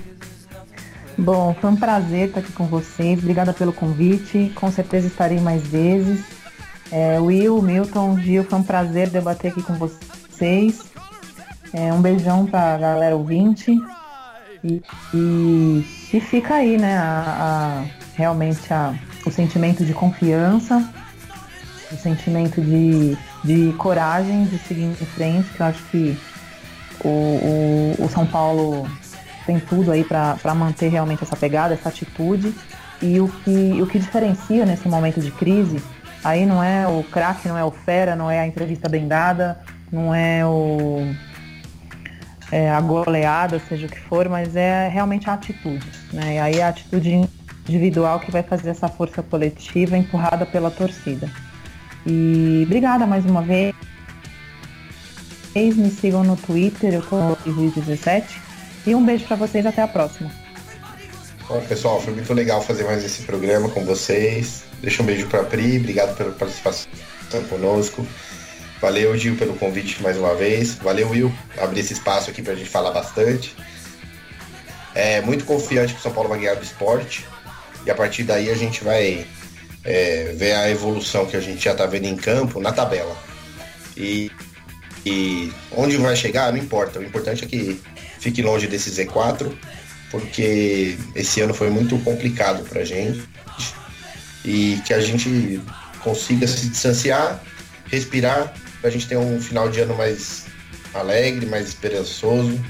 Bom, foi um prazer estar aqui com vocês. Obrigada pelo convite. Com certeza estarei mais vezes. É, Will, Milton, Gil, foi um prazer debater aqui com vocês. É, um beijão para a galera ouvinte. E, e, e, fica aí, né, a, a, realmente a, o sentimento de confiança, o sentimento de, de coragem de seguir em frente, que eu acho que o, o, o São Paulo tem tudo aí para manter realmente essa pegada, essa atitude. E o que, o que diferencia nesse momento de crise, aí não é o craque, não é o fera, não é a entrevista bem dada, não é o é, a goleada, seja o que for, mas é realmente a atitude. Né? E aí a atitude individual que vai fazer essa força coletiva empurrada pela torcida. E obrigada mais uma vez. Me sigam no Twitter, eu tô no 17 e um beijo para vocês, até a próxima. Bom, pessoal, foi muito legal fazer mais esse programa com vocês. Deixa um beijo para a Pri, obrigado pela participação conosco. Valeu, Gil, pelo convite mais uma vez. Valeu, Will, abrir esse espaço aqui para a gente falar bastante. É muito confiante que o São Paulo vai ganhar do esporte. E a partir daí a gente vai é, ver a evolução que a gente já está vendo em campo na tabela. E, e onde vai chegar, não importa. O importante é que fique longe desse Z4, porque esse ano foi muito complicado para a gente e que a gente consiga se distanciar, respirar, para a gente ter um final de ano mais alegre, mais esperançoso.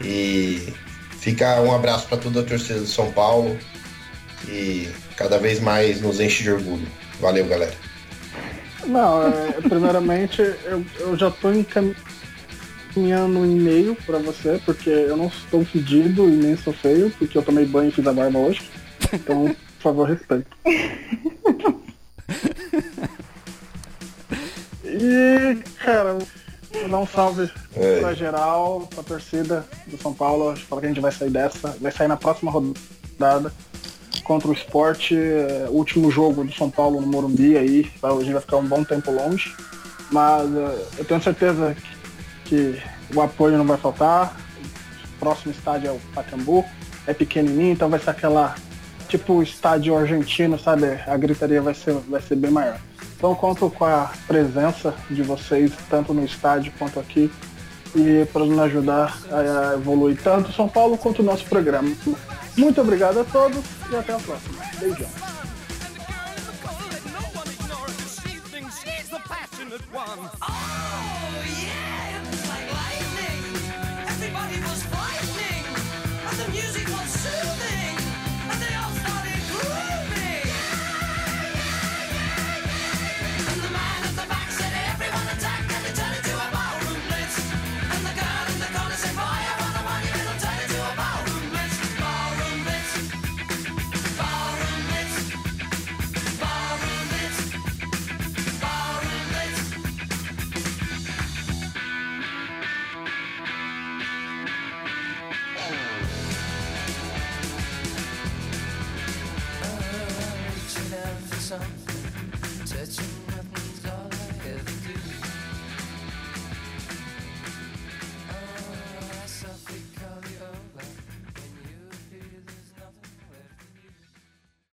E fica um abraço para toda a torcida do São Paulo e cada vez mais nos enche de orgulho. Valeu, galera. Não, é, primeiramente eu, eu já estou encaminhando um e-mail para você, porque eu não estou fedido e nem sou feio, porque eu tomei banho e fiz a barba hoje. Então, por favor, respeito. E, cara, vou dar um salve é. pra geral, pra torcida do São Paulo. Fala que a gente vai sair dessa. Vai sair na próxima rodada contra o esporte. É, último jogo do São Paulo no Morumbi aí. A gente vai ficar um bom tempo longe. Mas é, eu tenho certeza que que o apoio não vai faltar. O próximo estádio é o Pacaembu, é pequenininho, então vai ser aquela tipo estádio argentino, sabe? A gritaria vai ser, vai ser bem maior. Então conto com a presença de vocês, tanto no estádio quanto aqui, e para nos ajudar a evoluir tanto São Paulo quanto o nosso programa. Muito obrigado a todos e até a próxima. Beijão. something touching